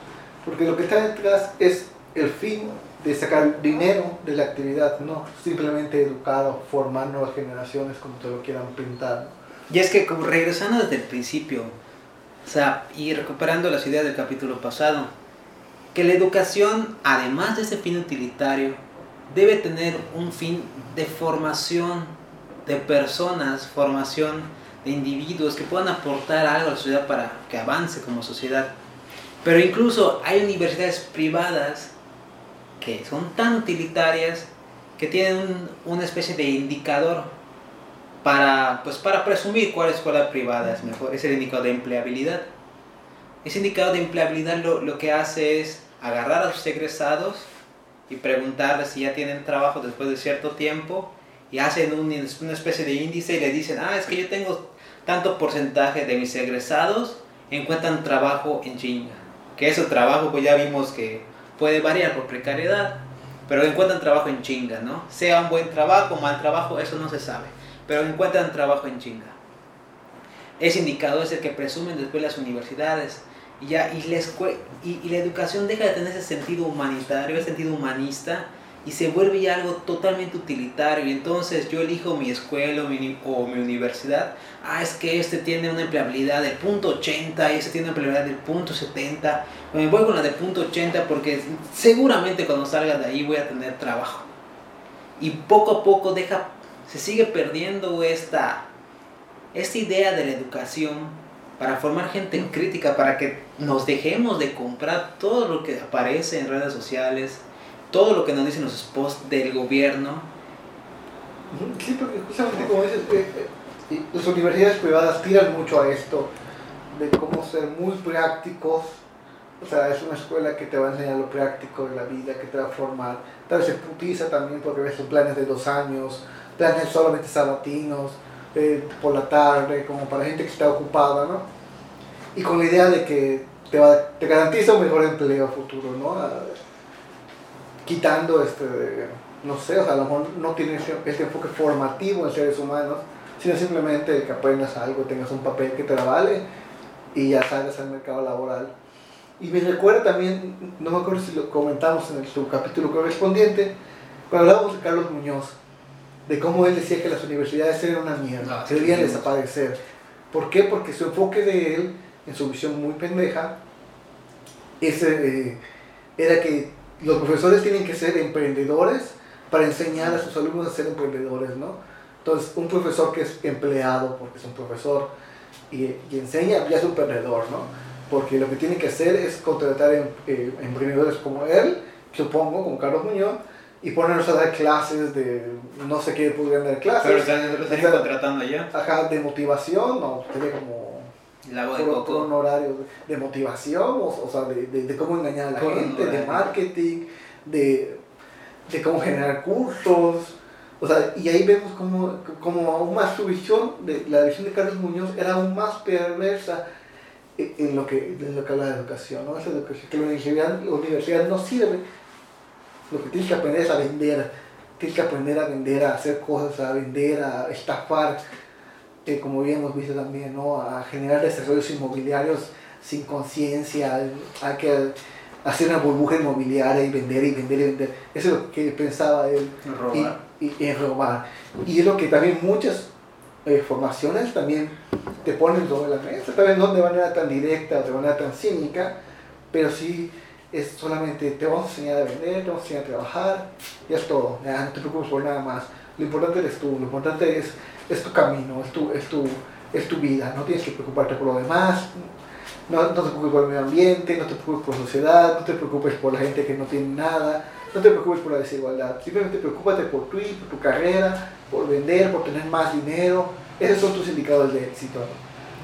Porque lo que está detrás es el fin de sacar dinero de la actividad, no simplemente educar o formar nuevas generaciones como te lo quieran pintar. Y es que como regresando desde el principio, o sea, y recuperando las ideas del capítulo pasado, que la educación, además de ese fin utilitario, debe tener un fin de formación de personas, formación de individuos que puedan aportar algo a la sociedad para que avance como sociedad. Pero incluso hay universidades privadas que son tan utilitarias que tienen una especie de indicador para, pues, para presumir cuál escuela privada es mejor. Es el indicador de empleabilidad. Ese indicador de empleabilidad lo, lo que hace es agarrar a los egresados y preguntarles si ya tienen trabajo después de cierto tiempo y hacen un, una especie de índice y le dicen, ah, es que yo tengo tanto porcentaje de mis egresados encuentran trabajo en chinga. Que ese trabajo pues ya vimos que puede variar por precariedad, pero encuentran trabajo en chinga, ¿no? Sea un buen trabajo mal trabajo, eso no se sabe, pero encuentran trabajo en chinga. Ese indicador es el que presumen después las universidades. Y, ya, y, la y la educación deja de tener ese sentido humanitario, ese sentido humanista, y se vuelve ya algo totalmente utilitario. Y entonces yo elijo mi escuela o mi, o mi universidad. Ah, es que este tiene una empleabilidad del punto 80 y este tiene una empleabilidad del punto 70. Me voy con la de punto 80 porque seguramente cuando salga de ahí voy a tener trabajo. Y poco a poco deja, se sigue perdiendo esta, esta idea de la educación para formar gente crítica, para que nos dejemos de comprar todo lo que aparece en redes sociales, todo lo que nos dicen los posts del gobierno. Sí, porque justamente como dices, eh, eh, las universidades privadas tiran mucho a esto, de cómo ser muy prácticos. O sea, es una escuela que te va a enseñar lo práctico de la vida, que te va a formar. Tal vez se putiza también porque ves planes de dos años, planes solamente sabatinos, eh, por la tarde, como para gente que está ocupada, ¿no? Y con la idea de que te, va, te garantiza un mejor empleo futuro, ¿no? Quitando este, no sé, o sea, a lo mejor no tienes este enfoque formativo en seres humanos, sino simplemente que aprendas algo, tengas un papel que te la vale y ya salgas al mercado laboral. Y me recuerda también, no me acuerdo si lo comentamos en el subcapítulo correspondiente, cuando hablábamos de Carlos Muñoz, de cómo él decía que las universidades eran una mierda, que debían desaparecer. ¿Por qué? Porque su enfoque de él, en su visión muy pendeja, ese, eh, era que los profesores tienen que ser emprendedores para enseñar a sus alumnos a ser emprendedores, ¿no? Entonces, un profesor que es empleado, porque es un profesor, y, y enseña, ya es un emprendedor, ¿no? Porque lo que tiene que hacer es contratar em, eh, emprendedores como él, supongo, como Carlos Muñoz, y ponernos a dar clases de, no sé qué podrían dar clases. Pero están, están contratando ya. Ajá, de motivación, no, tiene como Lago de coco. horario de motivación, o, o sea, de, de, de cómo engañar a la gente, de marketing, de, de cómo generar cursos. O sea, y ahí vemos como, como aún más su visión, de, la visión de Carlos Muñoz era aún más perversa en, en lo, que, en lo que habla de educación, ¿no? Esa educación, que la universidad, la universidad no sirve. Lo que tienes que aprender es a vender, tienes que aprender a vender, a hacer cosas, a vender, a estafar, eh, como bien hemos visto también, ¿no? a generar desarrollos inmobiliarios sin conciencia, hay que hacer una burbuja inmobiliaria y vender y vender y vender. Eso es lo que pensaba él. Robar. Y, y, y robar. Y es lo que también muchas eh, formaciones también te ponen sobre la mesa, tal vez no de manera tan directa o de manera tan cínica, pero sí es solamente te vamos a enseñar a vender, te vamos a enseñar a trabajar, y es todo, ya, no te preocupes por nada más. Lo importante eres tú, lo importante es, es tu camino, es tu, es, tu, es tu vida, no tienes que preocuparte por lo demás, no, no te preocupes por el medio ambiente, no te preocupes por la sociedad, no te preocupes por la gente que no tiene nada, no te preocupes por la desigualdad, simplemente preocúpate por tu, por tu carrera, por vender, por tener más dinero, esos son tus indicadores de éxito.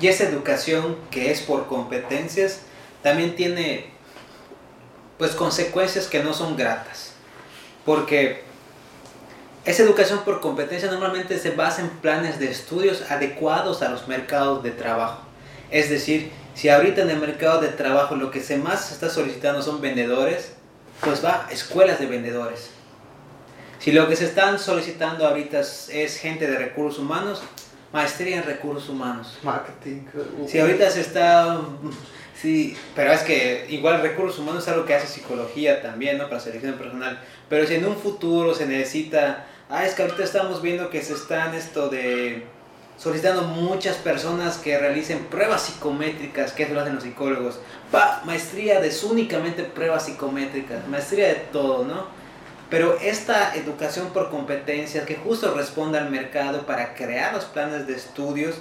Y esa educación que es por competencias también tiene pues consecuencias que no son gratas. Porque esa educación por competencia normalmente se basa en planes de estudios adecuados a los mercados de trabajo. Es decir, Si ahorita en el mercado de trabajo lo que se más está solicitando son vendedores, pues va, escuelas de vendedores. Si lo que se están solicitando ahorita es, gente de recursos humanos, maestría en recursos humanos. Marketing. Si ahorita se está... Sí, pero es que igual recursos humanos es algo que hace psicología también, ¿no? Para selección personal. Pero si en un futuro se necesita... Ah, es que ahorita estamos viendo que se están esto de solicitando muchas personas que realicen pruebas psicométricas, que eso lo hacen los psicólogos. Pa, maestría de únicamente pruebas psicométricas, maestría de todo, ¿no? Pero esta educación por competencias que justo responde al mercado para crear los planes de estudios,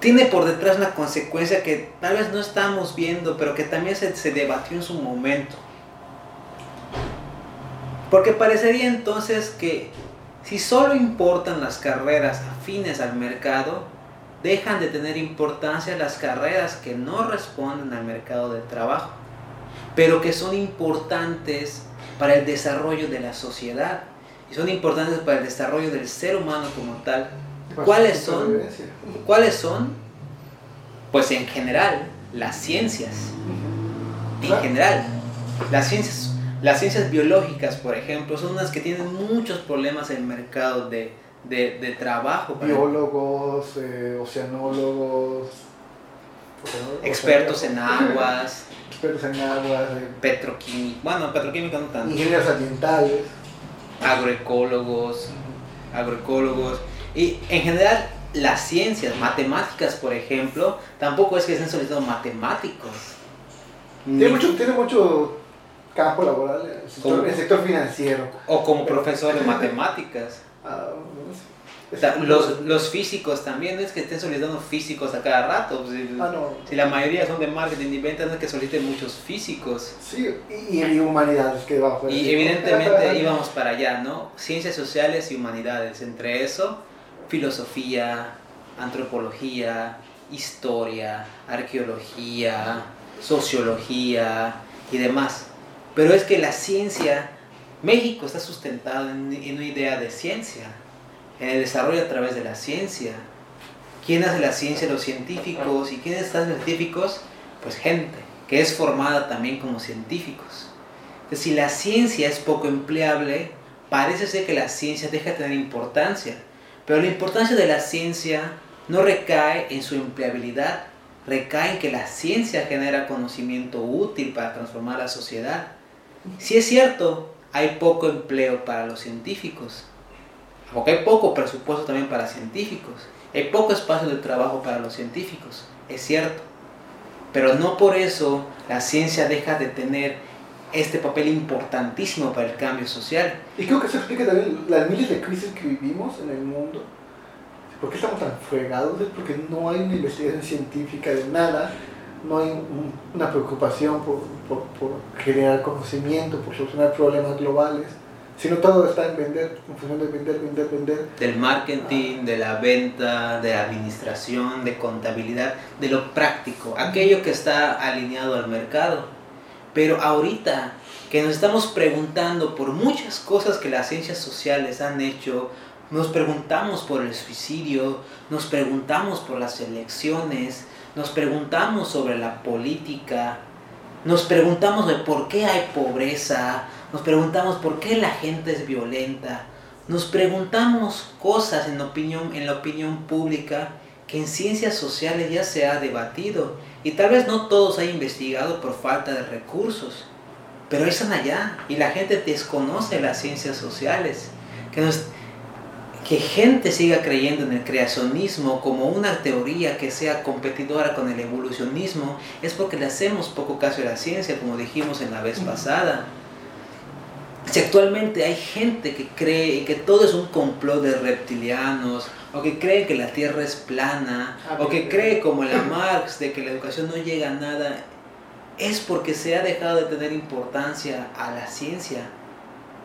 tiene por detrás una consecuencia que tal vez no estamos viendo, pero que también se, se debatió en su momento. Porque parecería entonces que si solo importan las carreras afines al mercado, dejan de tener importancia las carreras que no responden al mercado de trabajo, pero que son importantes para el desarrollo de la sociedad y son importantes para el desarrollo del ser humano como tal. ¿Cuáles son? ¿Cuáles son? Pues en general, las ciencias. En general, las ciencias las ciencias biológicas, por ejemplo, son unas que tienen muchos problemas en el mercado de, de, trabajo. Biólogos, eh, oceanólogos, expertos en aguas. Expertos en aguas. Eh, petroquímica, bueno, petroquímica no tanto. Ingenieros ambientales. Agroecólogos, agroecólogos. Y en general, las ciencias, matemáticas, por ejemplo, tampoco es que estén solicitando matemáticos. Tiene mucho, tiene mucho campo laboral, el sector, financiero. O como profesor de matemáticas. Ah, los, los, físicos también, no es que estén solicitando físicos a cada rato. Pues, ah, si la mayoría son de marketing y ventas, no es que soliciten muchos físicos. Sí, y, humanidades que va Y evidentemente íbamos para allá, ¿no? Ciencias sociales y humanidades. Entre eso, filosofía, antropología, historia, arqueología, sociología y demás. Pero es que la ciencia, México está sustentado en, una idea de ciencia, en el desarrollo a través de la ciencia. ¿Quién hace la ciencia? Los científicos. ¿Y quiénes están científicos? Pues gente, que es formada también como científicos. Entonces, si la ciencia es poco empleable, parece ser que la ciencia deja de tener importancia. Pero la importancia de la ciencia no recae en su empleabilidad, recae en que la ciencia genera conocimiento útil para transformar la sociedad. Si es cierto, hay poco empleo para los científicos, porque hay poco presupuesto también para científicos, hay poco espacio de trabajo para los científicos, es cierto, pero no por eso la ciencia deja de tener este papel importantísimo para el cambio social. Y creo que eso explica también las miles de crisis que vivimos en el mundo. ¿Por qué estamos tan fregados? Es porque no hay una investigación científica de nada no hay una preocupación por, por, generar conocimiento, por solucionar problemas globales, sino todo está en vender, en función de vender, vender, vender. Del marketing, de la venta, de la administración, de contabilidad, de lo práctico, aquello que está alineado al mercado. Pero ahorita que nos estamos preguntando por muchas cosas que las ciencias sociales han hecho, nos preguntamos por el suicidio, nos preguntamos por las elecciones, nos preguntamos sobre la política, nos preguntamos de por qué hay pobreza, nos preguntamos por qué la gente es violenta, nos preguntamos cosas en, opinión, en la opinión pública que en ciencias sociales ya se ha debatido y tal vez no todos hayan investigado por falta de recursos, pero están allá y la gente desconoce las ciencias sociales. Que nos, que gente siga creyendo en el creacionismo como una teoría que sea competidora con el evolucionismo es porque le hacemos poco caso a la ciencia, como dijimos en la vez pasada. Si actualmente hay gente que cree que todo es un complot de reptilianos, o que cree que la Tierra es plana, ah, o que cree como la Marx de que la educación no llega a nada, es porque se ha dejado de tener importancia a la ciencia.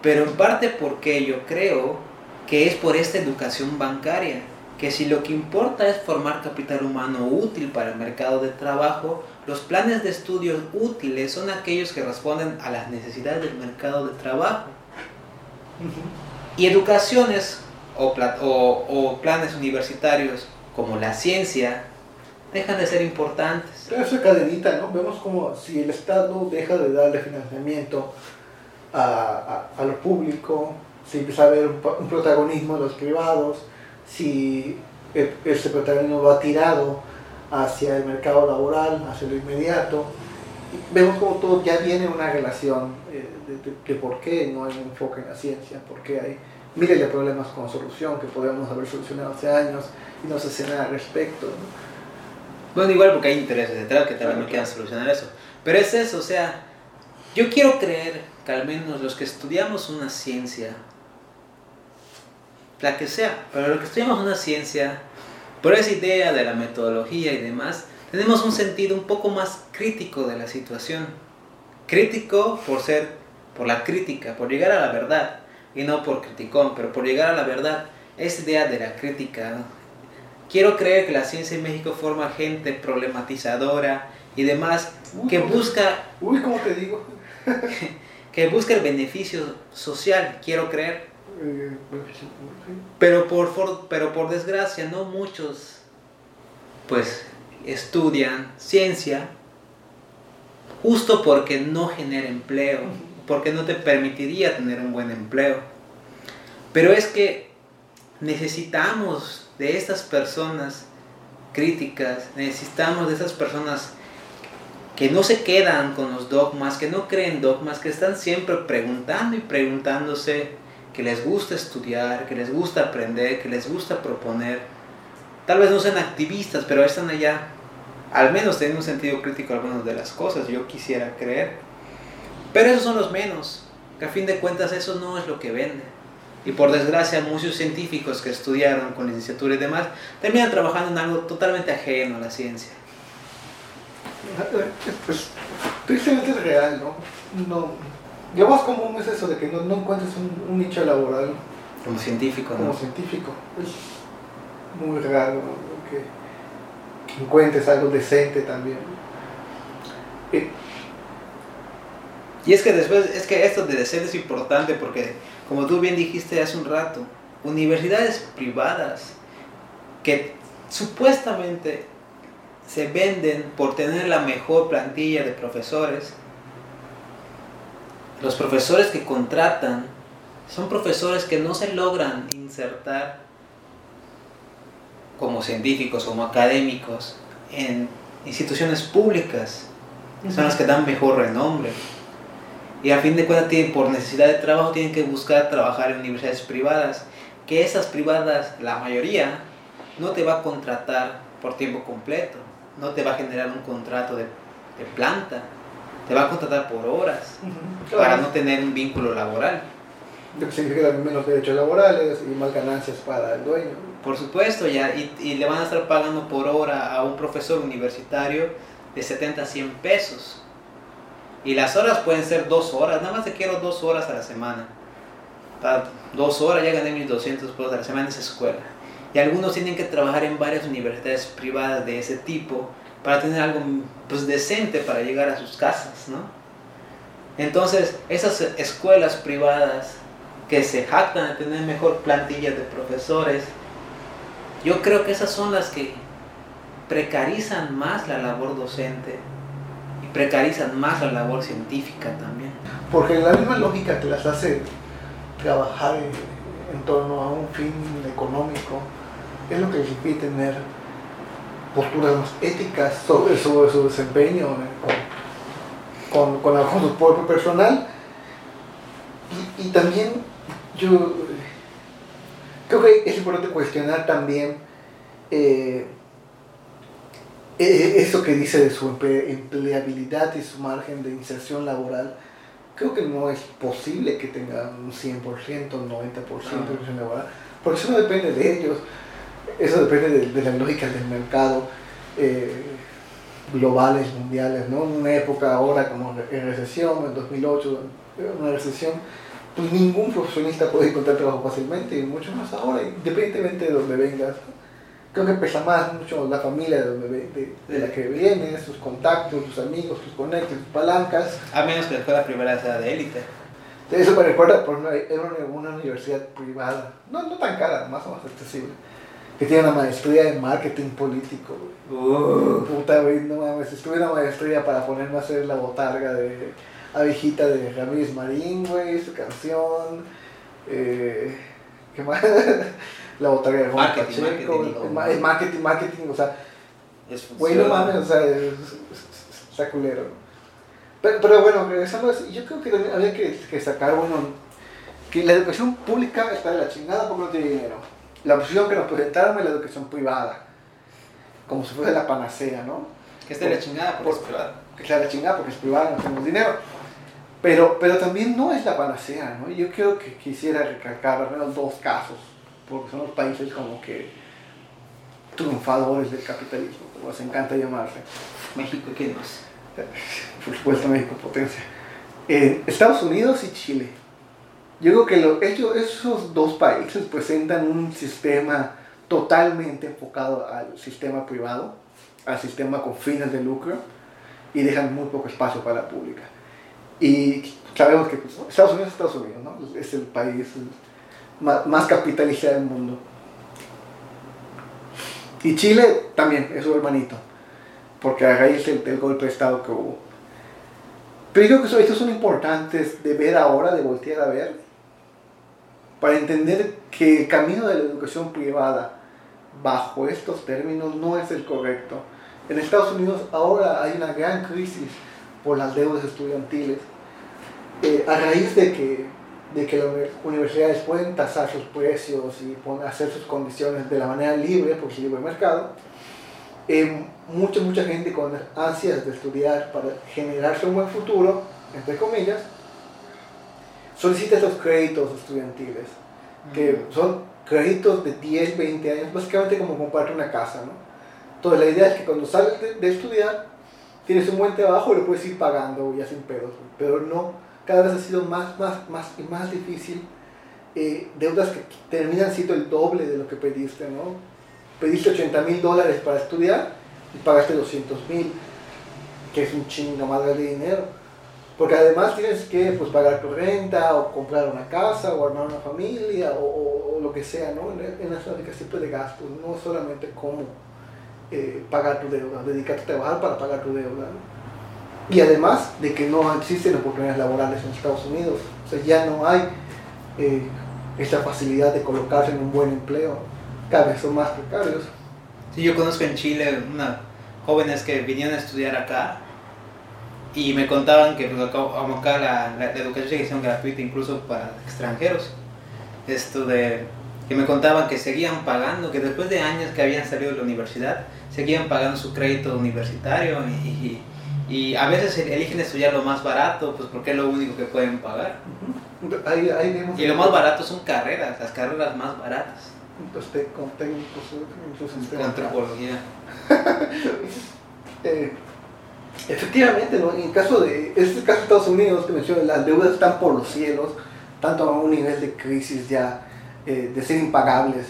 Pero en parte porque yo creo que es por esta educación bancaria, que si lo que importa es formar capital humano útil para el mercado de trabajo, los planes de estudios útiles son aquellos que responden a las necesidades del mercado de trabajo. Y educaciones o, o, planes universitarios como la ciencia, dejan de ser importantes. Pero eso es cadenita, ¿no? Vemos como si el Estado deja de darle financiamiento a, a, a lo público, si empieza a haber un, un protagonismo de los privados, si e- ese protagonismo va tirado hacia el mercado laboral, hacia lo inmediato, vemos como todo ya viene una relación eh, de, de- de por qué no hay un enfoque en la ciencia, por qué hay miles de problemas con solución que podríamos haber solucionado hace años y no se hace nada al respecto. ¿no? Bueno, igual porque hay intereses detrás que también no quieran solucionar eso. Pero es eso, o sea, yo quiero creer que al menos los que estudiamos una ciencia, la que sea, pero los que estudiamos una ciencia, por esa idea de la metodología y demás, tenemos un sentido un poco más crítico de la situación. Crítico por ser, por la crítica, por llegar a la verdad, y no por criticón, pero por llegar a la verdad, esa idea de la crítica, ¿no? Quiero creer que la ciencia en México forma gente problematizadora y demás Uy, que ¿cómo- busca Uy, ¿cómo te digo? que busca el beneficio social, quiero creer, Pero por for- pero por desgracia no muchos pues estudian ciencia justo porque no genera empleo, porque no te permitiría tener un buen empleo. Pero es que necesitamos de estas personas críticas, necesitamos de esas personas que no se quedan con los dogmas, que no creen dogmas, que están siempre preguntando y preguntándose, que les gusta estudiar, que les gusta aprender, que les gusta proponer. Tal vez no sean activistas, pero están allá, al menos teniendo un sentido crítico algunas de las cosas, yo quisiera creer. Pero esos son los menos, que a fin de cuentas eso no es lo que vende. Y por desgracia muchos científicos que estudiaron con licenciatura y demás terminan trabajando en algo totalmente ajeno a la ciencia. Pues, tristemente es real, ¿no? no lo más común es eso de que no, no encuentres un, un nicho laboral Como científico, como ¿no? científico. Es muy raro ¿no? que, que encuentres algo decente también. Eh, Y es que después, es que esto de ser es importante porque, como tú bien dijiste hace un rato, universidades privadas que supuestamente se venden por tener la mejor plantilla de profesores, los profesores que contratan son profesores que no se logran insertar como científicos, como académicos, en instituciones públicas. Son las que dan mejor renombre. Y a fin de cuentas, tienen, por necesidad de trabajo, tienen que buscar trabajar en universidades privadas. Que esas privadas, la mayoría, no te va a contratar por tiempo completo. No te va a generar un contrato de, de planta. Te va a contratar por horas para no tener un vínculo laboral. Lo que significa también menos derechos laborales y más ganancias para el dueño. Por supuesto, ya, y, y le van a estar pagando por hora a un profesor universitario de 70 a 100 pesos. Y las horas pueden ser dos horas, nada más te quiero dos horas a la semana. Para dos horas ya gané mis 200 pesos a la semana en esa escuela. Y algunos tienen que trabajar en varias universidades privadas de ese tipo para tener algo pues, decente para llegar a sus casas, ¿no? Entonces, esas escuelas privadas que se jactan de tener mejor plantilla de profesores, yo creo que esas son las que precarizan más la labor docente y precarizan más la labor científica también. Porque la misma lógica que las hace trabajar en, torno a un fin económico es lo que impide tener posturas más éticas sobre, sobre su desempeño eh, con, con, su propio personal. Y, y también yo eh, creo que es importante cuestionar también eh, eh, eso que dice de su emple- empleabilidad y su margen de inserción laboral. Creo que no es posible que tengan un 100%, un 90% de inserción laboral, porque eso no depende de ellos, eso depende de, de las lógicas del mercado eh, globales, mundiales, ¿no? En una época ahora como en recesión, en 2008, en una recesión, pues ningún profesionista puede encontrar trabajo fácilmente, y mucho más ahora, independientemente de donde vengas. Creo que pesa más mucho la familia de, donde, de, de la que vienes, tus contactos, tus amigos, tus conectos, tus palancas. A menos que la escuela privada sea de élite. Eso me recuerda por una, era una, una universidad privada, no, no tan cara, más o menos accesible, que tiene una maestría en marketing político. Uh. Puta, güey, no mames, estuve una maestría para ponerme a hacer la botarga de abejita de Ramírez Marín, güey, su canción. Eh, ¿Qué más? la botarga de Juan Marketing, Pacheco. marketing, ma- marketing, marketing, o sea, Güey, no mames, o sea, es, es- está culero. Pero, pero bueno, regresando a eso, yo creo que también había que, que sacar, bueno, que la educación pública está de la chingada porque no tiene dinero. La opción que nos presentaron es la educación privada, como si fuese la panacea, ¿no? Que esté la chingada por Por- es privado. Que sea la chingada porque es privada, no tenemos dinero. Pero, pero también no es la panacea, ¿no? Yo creo que quisiera recalcar al menos dos casos, porque son los países como que triunfadores del capitalismo, como les encanta llamarse. México, ¿qué más? por supuesto México potencia. Eh, Estados Unidos y Chile. Yo creo que esos dos países presentan un sistema totalmente enfocado al sistema privado, al sistema con fines de lucro y dejan muy poco espacio para la pública. Y sabemos que Estados Unidos es Estados Unidos, es el país más, capitalista del mundo. Y Chile también es su hermanito porque a raíz del, del golpe de Estado que hubo. Pero yo creo que estos son importantes de ver ahora, de voltear a ver, para entender que el camino de la educación privada bajo estos términos no es el correcto. En Estados Unidos ahora hay una gran crisis por las deudas estudiantiles, eh, a raíz de que, de que las universidades pueden tasar sus precios y hacer sus condiciones de la manera libre, por su libre mercado, eh, mucha, mucha gente con ansias de estudiar para generarse un buen futuro, entre comillas, solicita esos créditos estudiantiles, que son créditos de 10, 20 años, básicamente como comprarte una casa, ¿no? Entonces la idea es que cuando sales de, de estudiar, tienes un buen trabajo y lo puedes ir pagando ya sin pedos, pero no, cada vez ha sido más, más, más y más difícil, eh, deudas que terminan siendo el doble de lo que pediste, ¿no? Pediste 80 mil dólares para estudiar y pagaste 200 mil, que es un chingo más de dinero. Porque además tienes que pues, pagar tu renta o comprar una casa o armar una familia o, o- o lo que sea, ¿no? En, en esa tipo de gastos, no solamente cómo eh, pagar tu deuda, dedicarte a trabajar para pagar tu deuda. ¿no? Y además de que no existen oportunidades laborales en Estados Unidos, o sea, ya no hay eh, esa facilidad de colocarse en un buen empleo, cada vez son más precarios. Sí, yo conozco en Chile una jóvenes que vinieron a estudiar acá y me contaban que pues, acá, la, la- la educación sigue siendo gratuita incluso para extranjeros. Esto de que me contaban que seguían pagando, que después de años que habían salido de la universidad, seguían pagando su crédito universitario y, y- y a veces eligen estudiar lo más barato, pues porque es lo único que pueden pagar. Ahí, ahí vemos Y lo más barato son carreras, las carreras más baratas, Pues, te- con técnicos en sistema. con antropología. Eh, efectivamente, ¿no? en el caso de este caso de Estados Unidos que mencioné, las deudas están por los cielos, tanto a un nivel de crisis ya eh, de ser impagables,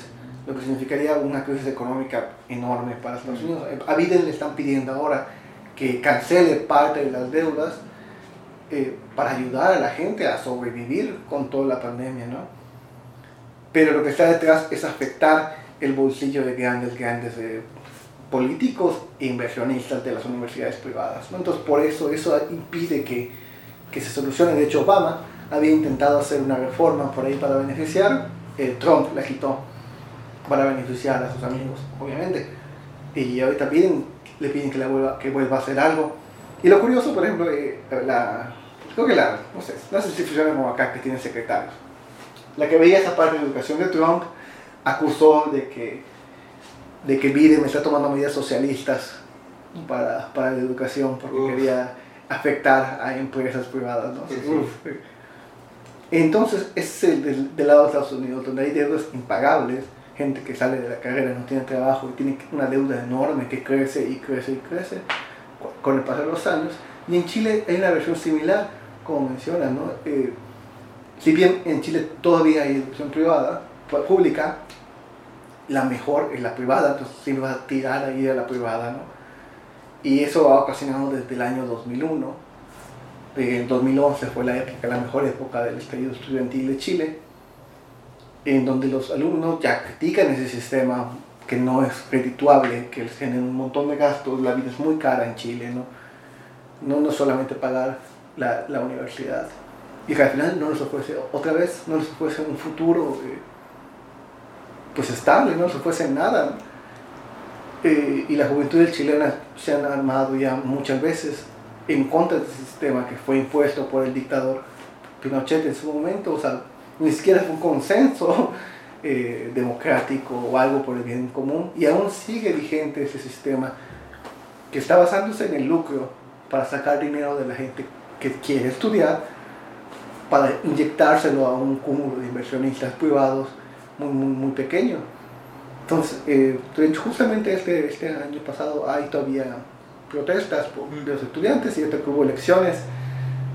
lo que significaría una crisis económica enorme para Estados. Unidos. Eh, A Biden le están pidiendo ahora que cancele parte de las deudas eh, para ayudar a la gente a sobrevivir con toda la pandemia, ¿no? Pero lo que está detrás es afectar el bolsillo de grandes, grandes eh, políticos e inversionistas de las universidades privadas. ¿no? Entonces, por eso eso impide que, que se solucione. De hecho, Obama había intentado hacer una reforma por ahí para beneficiar, eh, Trump la quitó para beneficiar a sus amigos, obviamente. Y ahorita piden, le piden que, la vuelva, que vuelva a hacer algo. Y lo curioso, por ejemplo, eh, la, creo que la, no sé, las instituciones como acá que tienen secretarios. La que veía esa parte de educación de Trump acusó de que, de que Biden está tomando medidas socialistas para, para la educación porque Uf. quería afectar a empresas privadas. ¿no? Uf. Entonces, ese es el del, del lado de Estados Unidos, donde hay deudas impagables, gente que sale de la carrera, no tiene trabajo y tiene una deuda enorme que crece y crece y crece con el paso de los años. Y en Chile hay una versión similar, como mencionas, ¿no? Eh, si bien en Chile todavía hay educación privada, pública, la mejor es la privada, entonces siempre vas a tirar ahí a la privada, ¿no? Y eso ha ocasionado desde el año 2001. En 2011 fue la época, la mejor época del estallido estudiantil de Chile, en donde los alumnos ya critican ese sistema que no es redituable, que les genera un montón de gastos, la vida es muy cara en Chile, ¿no? No, no solamente pagar la, la universidad. Y que al final no nos ofrece, otra vez, no nos ofrece un futuro eh, pues estable, no nos ofrece nada. Eh, y la juventud chilena se han armado ya muchas veces en contra de ese sistema que fue impuesto por el dictador Pinochet en su momento, o sea, ni siquiera fue un consenso eh, democrático o algo por el bien común, y aún sigue vigente ese sistema que está basándose en el lucro para sacar dinero de la gente que quiere estudiar, para inyectárselo a un cúmulo de inversionistas privados muy, muy, muy pequeño. Entonces, eh, justamente este, este año pasado hay todavía protestas por, de los estudiantes y hasta que hubo elecciones,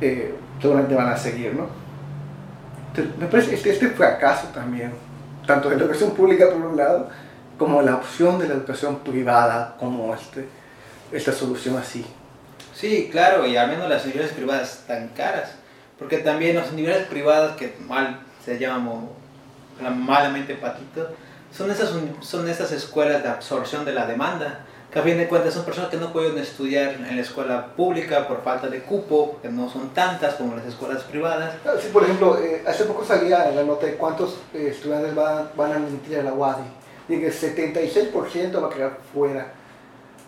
eh, seguramente van a seguir, ¿no? me parece este, este fracaso también, tanto de la educación pública por un lado, como la opción de la educación privada como este, esta solución así. Sí, claro, y al menos las universidades privadas tan caras, porque también las universidades privadas que mal se llaman malamente patito, son esas, son esas escuelas de absorción de la demanda, que a fin de cuentas son personas que no pueden estudiar en la escuela pública por falta de cupo, que no son tantas como las escuelas privadas. Ah, sí, por ejemplo, eh, hace poco salía la nota de cuántos eh, estudiantes van, van a admitir a la UADI. Y que el 76% va a quedar fuera.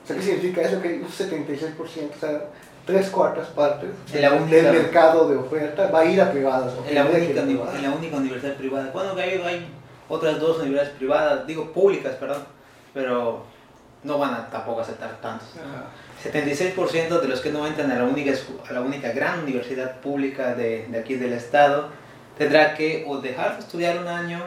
O sea, ¿qué significa eso? Que un 76%, o sea, tres cuartas partes del mercado de oferta va a ir a privadas. En la, única, en la única universidad privada. Bueno, hay, hay otras dos universidades privadas, digo públicas, perdón, pero no van a tampoco aceptar tantos. 76% de los que no entran a la única, a la única gran universidad pública de, de, aquí del estado tendrá que o dejar de estudiar un año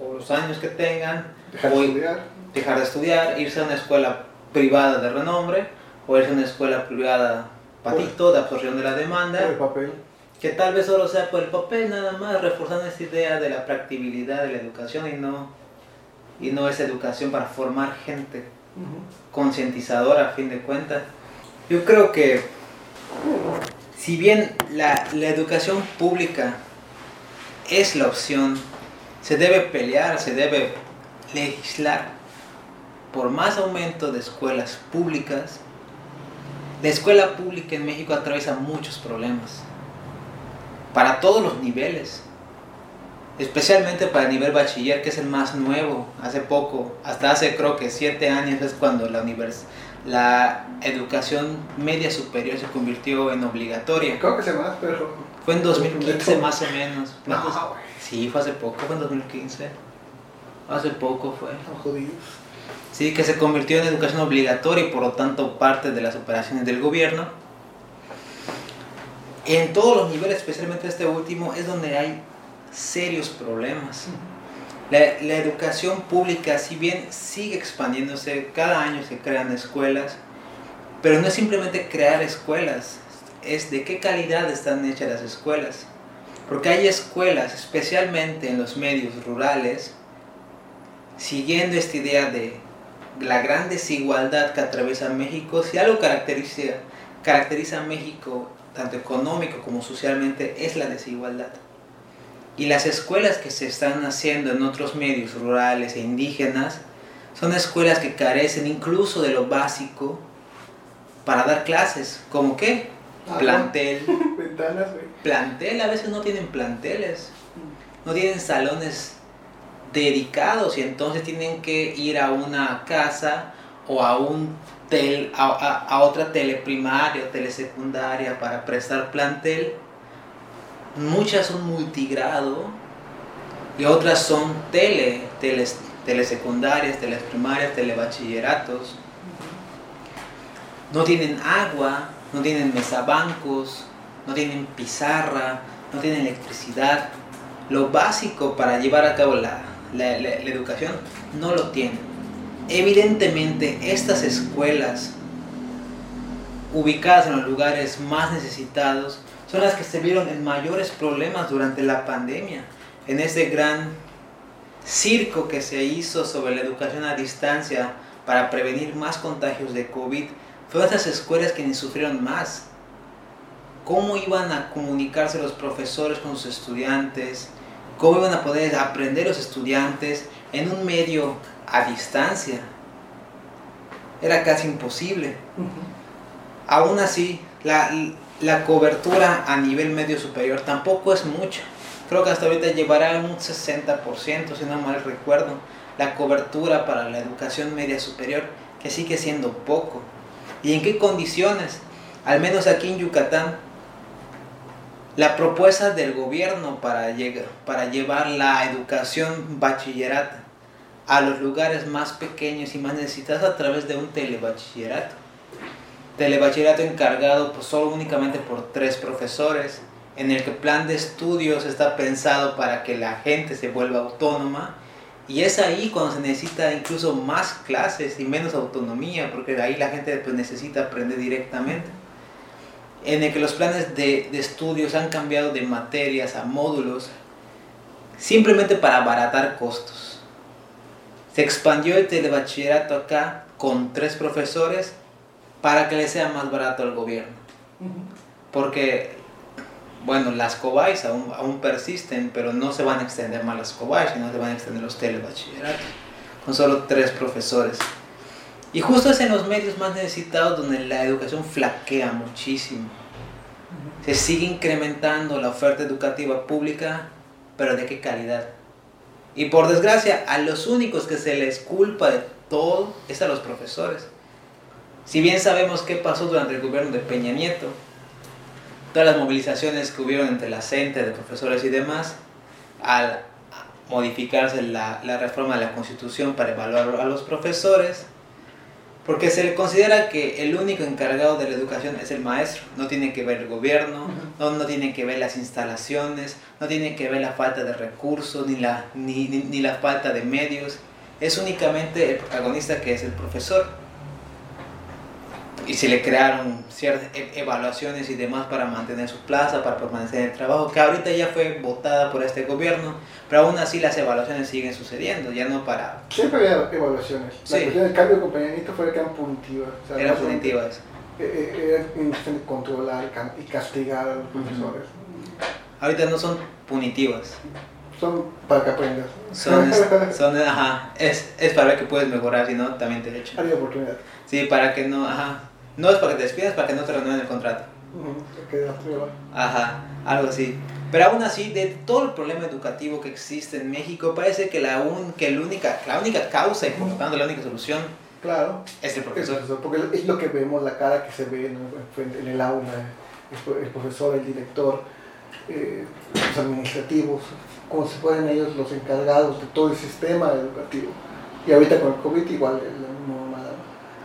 o los años que tengan dejar, o de, estudiar. dejar de estudiar, irse a una escuela privada de renombre o a una escuela privada patito de absorción de la demanda. Por el papel. Que tal vez solo sea por el papel nada más, reforzando esta idea de la practibilidad de la educación y no, y no esa educación para formar gente concientizadora a fin de cuentas. Yo creo que si bien la, la educación pública es la opción, se debe pelear, se debe legislar por más aumento de escuelas públicas. La escuela pública en México atraviesa muchos problemas, para todos los niveles especialmente para el nivel bachiller, que es el más nuevo, hace poco, hasta hace creo que siete años es cuando la, univers la educación media superior se convirtió en obligatoria. Creo que se más, pero... Fue en 2015 más o menos. sí, fue hace poco, fue en 2015. Hace poco fue. Sí, que se convirtió en educación obligatoria y por lo tanto parte de las operaciones del gobierno. En todos los niveles, especialmente este último, es donde hay serios problemas. La, la, educación pública, si bien sigue expandiéndose, cada año se crean escuelas, pero no es simplemente crear escuelas, es de qué calidad están hechas las escuelas. Porque hay escuelas, especialmente en los medios rurales, siguiendo esta idea de la gran desigualdad que atraviesa México, si algo caracteriza, caracteriza a México, tanto económico como socialmente, es la desigualdad. Y las escuelas que se están haciendo en otros medios rurales e indígenas son escuelas que carecen incluso de lo básico para dar clases. ¿Como qué? Ah, plantel. plantel, a veces no tienen planteles. No tienen salones dedicados y entonces tienen que ir a una casa o a un tel, a, a, otra teleprimaria o telesecundaria para prestar plantel muchas son multigrado y otras son tele, teles, telesecundarias, telesprimarias, telebachilleratos. No tienen agua, no tienen mesabancos, no tienen pizarra, no tienen electricidad. Lo básico para llevar a cabo la, la, educación no lo tienen. Evidentemente estas escuelas ubicadas en los lugares más necesitados son las que se vieron en mayores problemas durante la pandemia, en ese gran circo que se hizo sobre la educación a distancia para prevenir más contagios de COVID, fueron esas escuelas quienes sufrieron más. ¿Cómo iban a comunicarse los profesores con sus estudiantes? ¿Cómo iban a poder aprender los estudiantes en un medio a distancia? Era casi imposible. Aún así, la, la cobertura a nivel medio superior tampoco es mucha. Creo que hasta ahorita llevará un 60%, si no mal recuerdo, la cobertura para la educación media superior, que sigue siendo poco. ¿Y en qué condiciones? Al menos aquí en Yucatán, la propuesta del gobierno para, llegar, para llevar la educación bachillerata a los lugares más pequeños y más necesitados a través de un telebachillerato. Telebachillerato encargado pues, solo únicamente por tres profesores, en el que plan de estudios está pensado para que la gente se vuelva autónoma. Y es ahí cuando se necesita incluso más clases y menos autonomía, porque ahí la gente pues, necesita aprender directamente en el que los planes de, estudios han cambiado de materias a módulos simplemente para abaratar costos. Se expandió el telebachillerato acá con tres profesores para que le sea más barato al gobierno. Porque, bueno, las COBAIS aún, aún, persisten, pero no se van a extender más las COBAIS, sino se van a extender los telebachilleratos, con solo tres profesores. Y justo es en los medios más necesitados donde la educación flaquea muchísimo. Se sigue incrementando la oferta educativa pública, pero ¿de qué calidad? Y por desgracia, a los únicos que se les culpa de todo es a los profesores. Si bien sabemos qué pasó durante el gobierno de Peña Nieto, todas las movilizaciones que hubieron entre la CENTE, de profesores y demás, al modificarse la, la reforma de la Constitución para evaluar a los profesores, porque se le considera que el único encargado de la educación es el maestro. No tiene que ver el gobierno, no, no tiene que ver las instalaciones, no tiene que ver la falta de recursos ni la, ni, ni la falta de medios. Es únicamente el protagonista que es el profesor y se le crearon ciertas e-, evaluaciones y demás para mantener su plaza, para permanecer en el trabajo, que ahorita ya fue votada por este gobierno, pero aún así las evaluaciones siguen sucediendo, ya no para... Siempre había evaluaciones. La sí. cuestión del cambio de compañerito fue que eran punitivas. O eran punitivas. Eh, eh, era controlar y castigar a los profesores. Ahorita no son punitivas. Son para que aprendas. Son, son ajá, es, es para ver que puedes mejorar, si no, también te echan. Hay oportunidad. Sí, para que no, ajá, no es para que te despidas, para que no te renueven el contrato. Ajá, algo así. Pero aún así, de todo el problema educativo que existe en México, parece que la, un, que la, única, la única causa y por lo tanto la única solución claro, es el profesor. Porque es lo que vemos, la cara que se ve en, el aula, el profesor, el director, eh, los administrativos, cómo se ponen ellos los encargados de todo el sistema educativo. Y ahorita con el COVID igual es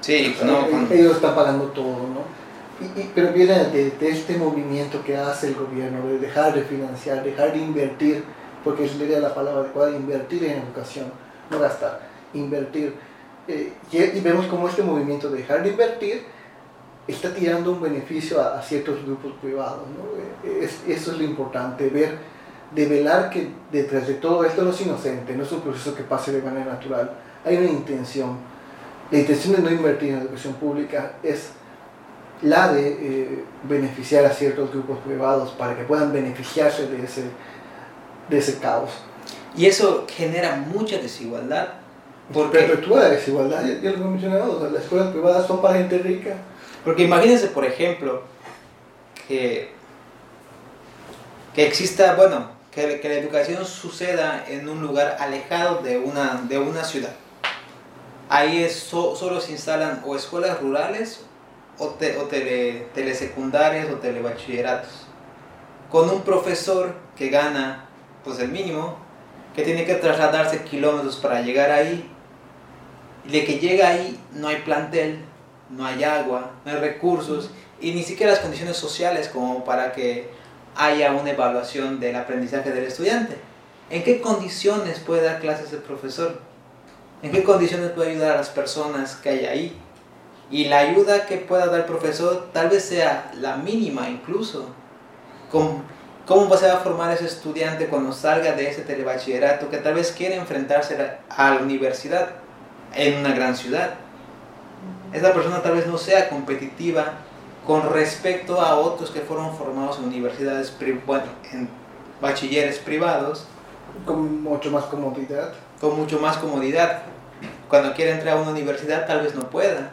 Sí, no, Ellos están pagando todo, ¿no? Y, pero viene de, este movimiento que hace el gobierno, de dejar de financiar, dejar de invertir, porque sería la palabra adecuada, invertir en educación, no gastar, invertir. Eh, y, vemos como este movimiento de dejar de invertir está tirando un beneficio a, ciertos grupos privados. ¿no? Eh, es, eso es lo importante, ver, de velar que detrás de todo esto no es inocente, no es un proceso que pase de manera natural, hay una intención la intención de no invertir en educación pública es la de eh, beneficiar a ciertos grupos privados para que puedan beneficiarse de ese, de ese caos. Y eso genera mucha desigualdad. Porque perpetúa la desigualdad, ya, lo he mencionado, las escuelas privadas son para gente rica. Porque imagínense, por ejemplo, que, que exista, bueno, que, que la educación suceda en un lugar alejado de una, de una ciudad ahí es, solo se instalan o escuelas rurales o, te, o tele, telesecundarias o telebachilleratos. Con un profesor que gana pues el mínimo, que tiene que trasladarse kilómetros para llegar ahí. Y de que llega ahí no hay plantel, no hay agua, no hay recursos y ni siquiera las condiciones sociales como para que haya una evaluación del aprendizaje del estudiante. ¿En qué condiciones puede dar clases el profesor? En qué condiciones puede ayudar a las personas que hay ahí. Y la ayuda que pueda dar el profesor tal vez sea la mínima incluso. ¿Cómo, cómo se va a formar ese estudiante cuando salga de ese telebachillerato que tal vez quiere enfrentarse a la universidad en una gran ciudad? Esa persona tal vez no sea competitiva con respecto a otros que fueron formados en universidades, bueno, en bachilleres privados Con mucho más comodidad. Con mucho más comodidad. Cuando quiere entrar a una universidad tal vez no pueda,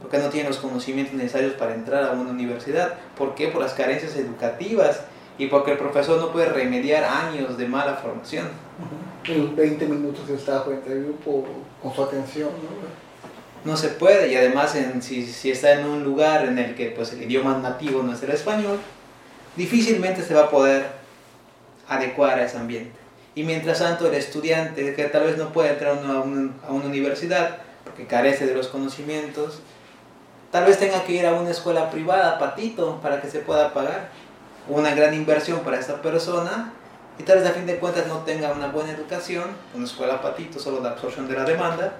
porque no tiene los conocimientos necesarios para entrar a una universidad. ¿Por qué? Por las carencias educativas y porque el profesor no puede remediar años de mala formación. En 20 minutos está frente al grupo con su atención. ¿no? no se puede y además en, si, si, está en un lugar en el que pues, el idioma nativo no es el español, difícilmente se va a poder adecuar a ese ambiente. Y mientras tanto el estudiante que tal vez no puede entrar a una, a una universidad porque carece de los conocimientos, tal vez tenga que ir a una escuela privada, patito, para que se pueda pagar. Una gran inversión para esta persona y tal vez a fin de cuentas no tenga una buena educación, una escuela patito, solo de absorción de la demanda,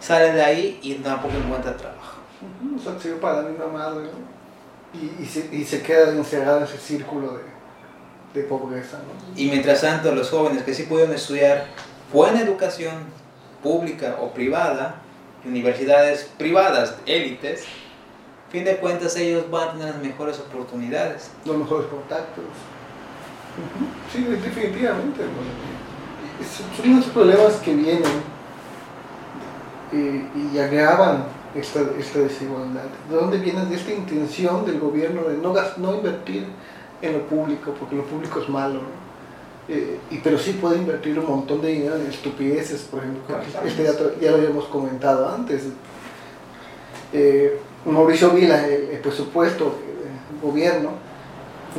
sale de ahí y tampoco encuentra trabajo. O sea, para la madre ¿no? y, y, se, y, se, queda encerrado en ese círculo de, de pobreza. ¿no? Y mientras tanto, los jóvenes que sí pudieron estudiar buena educación pública o privada, universidades privadas, élites, fin de cuentas ellos van a tener las mejores oportunidades. Los mejores contactos. Sí, definitivamente. Son unos problemas que vienen y, y agravan esta, esta, desigualdad. ¿De dónde viene de esta intención del gobierno de no, no invertir en lo público, porque lo público es malo? ¿no? Eh, y, pero sí puede invertir un montón de dinero en estupideces, por ejemplo, este ya, ya, lo habíamos comentado antes. Eh, Mauricio Vila, el, el presupuesto del gobierno,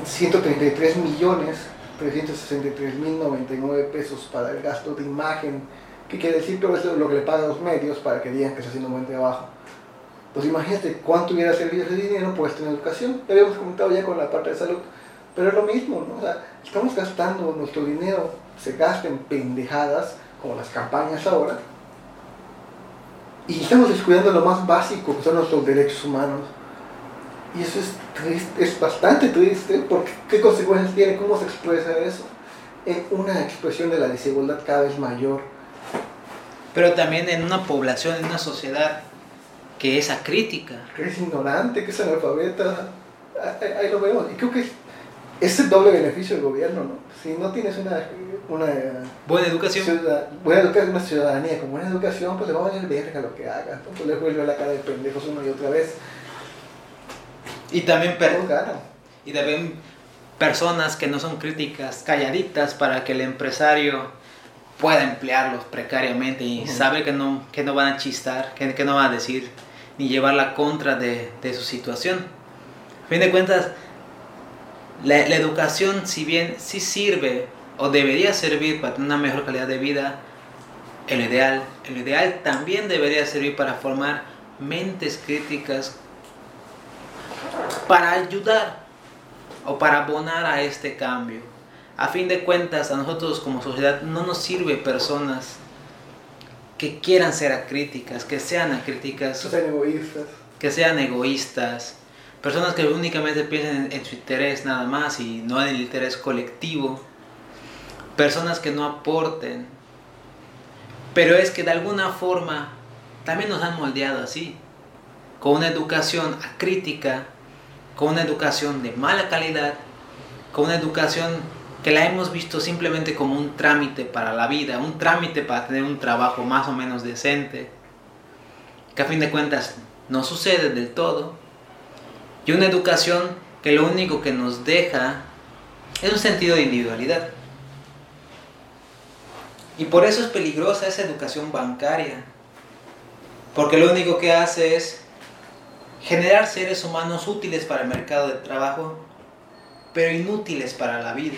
133 millones 363 mil 99 pesos para el gasto de imagen ¿Qué quiere decir? Todo eso es lo que le pagan los medios para que digan que está haciendo un buen trabajo. Pues imagínate cuánto hubiera servido ese dinero puesto en educación. Ya habíamos comentado ya con la parte de salud. Pero es lo mismo, ¿no? O sea, estamos gastando nuestro dinero, se gasta en pendejadas, como las campañas ahora, y estamos descuidando lo más básico, que son nuestros derechos humanos. Y eso es triste, es bastante triste, porque ¿qué consecuencias tiene? ¿Cómo se expresa eso? En una expresión de la desigualdad cada vez mayor pero también en una población, en una sociedad que es acrítica. Que es ignorante, que es analfabeta, ahí, ahí lo vemos. Y creo que es el doble beneficio del gobierno, ¿no? Si no tienes una, una buena educación, ciudad, buena educación, una ciudadanía con buena educación, pues le va a valer verga lo que haga, pues le vuelve la cara de pendejos una y otra vez. Y también, per y también personas que no son críticas, calladitas para que el empresario pueda emplearlos precariamente y uh -huh. sabe que no, que no van a chistar, que, que no van a decir ni llevar la contra de, de su situación. A fin de cuentas, la, la, educación, si bien sí sirve o debería servir para tener una mejor calidad de vida, el ideal, el ideal también debería servir para formar mentes críticas para ayudar o para abonar a este cambio. A fin de cuentas a nosotros como sociedad no nos sirve personas que quieran ser acríticas, que sean acríticas, que sean egoístas, que sean egoístas, personas que únicamente piensen en, en su interés nada más y no en el interés colectivo, personas que no aporten, pero es que de alguna forma también nos han moldeado así, con una educación acrítica, con una educación de mala calidad, con una educación que la hemos visto simplemente como un trámite para la vida, un trámite para tener un trabajo más o menos decente, que a fin de cuentas no sucede del todo, y una educación que lo único que nos deja es un sentido de individualidad. Y por eso es peligrosa esa educación bancaria, porque lo único que hace es generar seres humanos útiles para el mercado de trabajo, pero inútiles para la vida.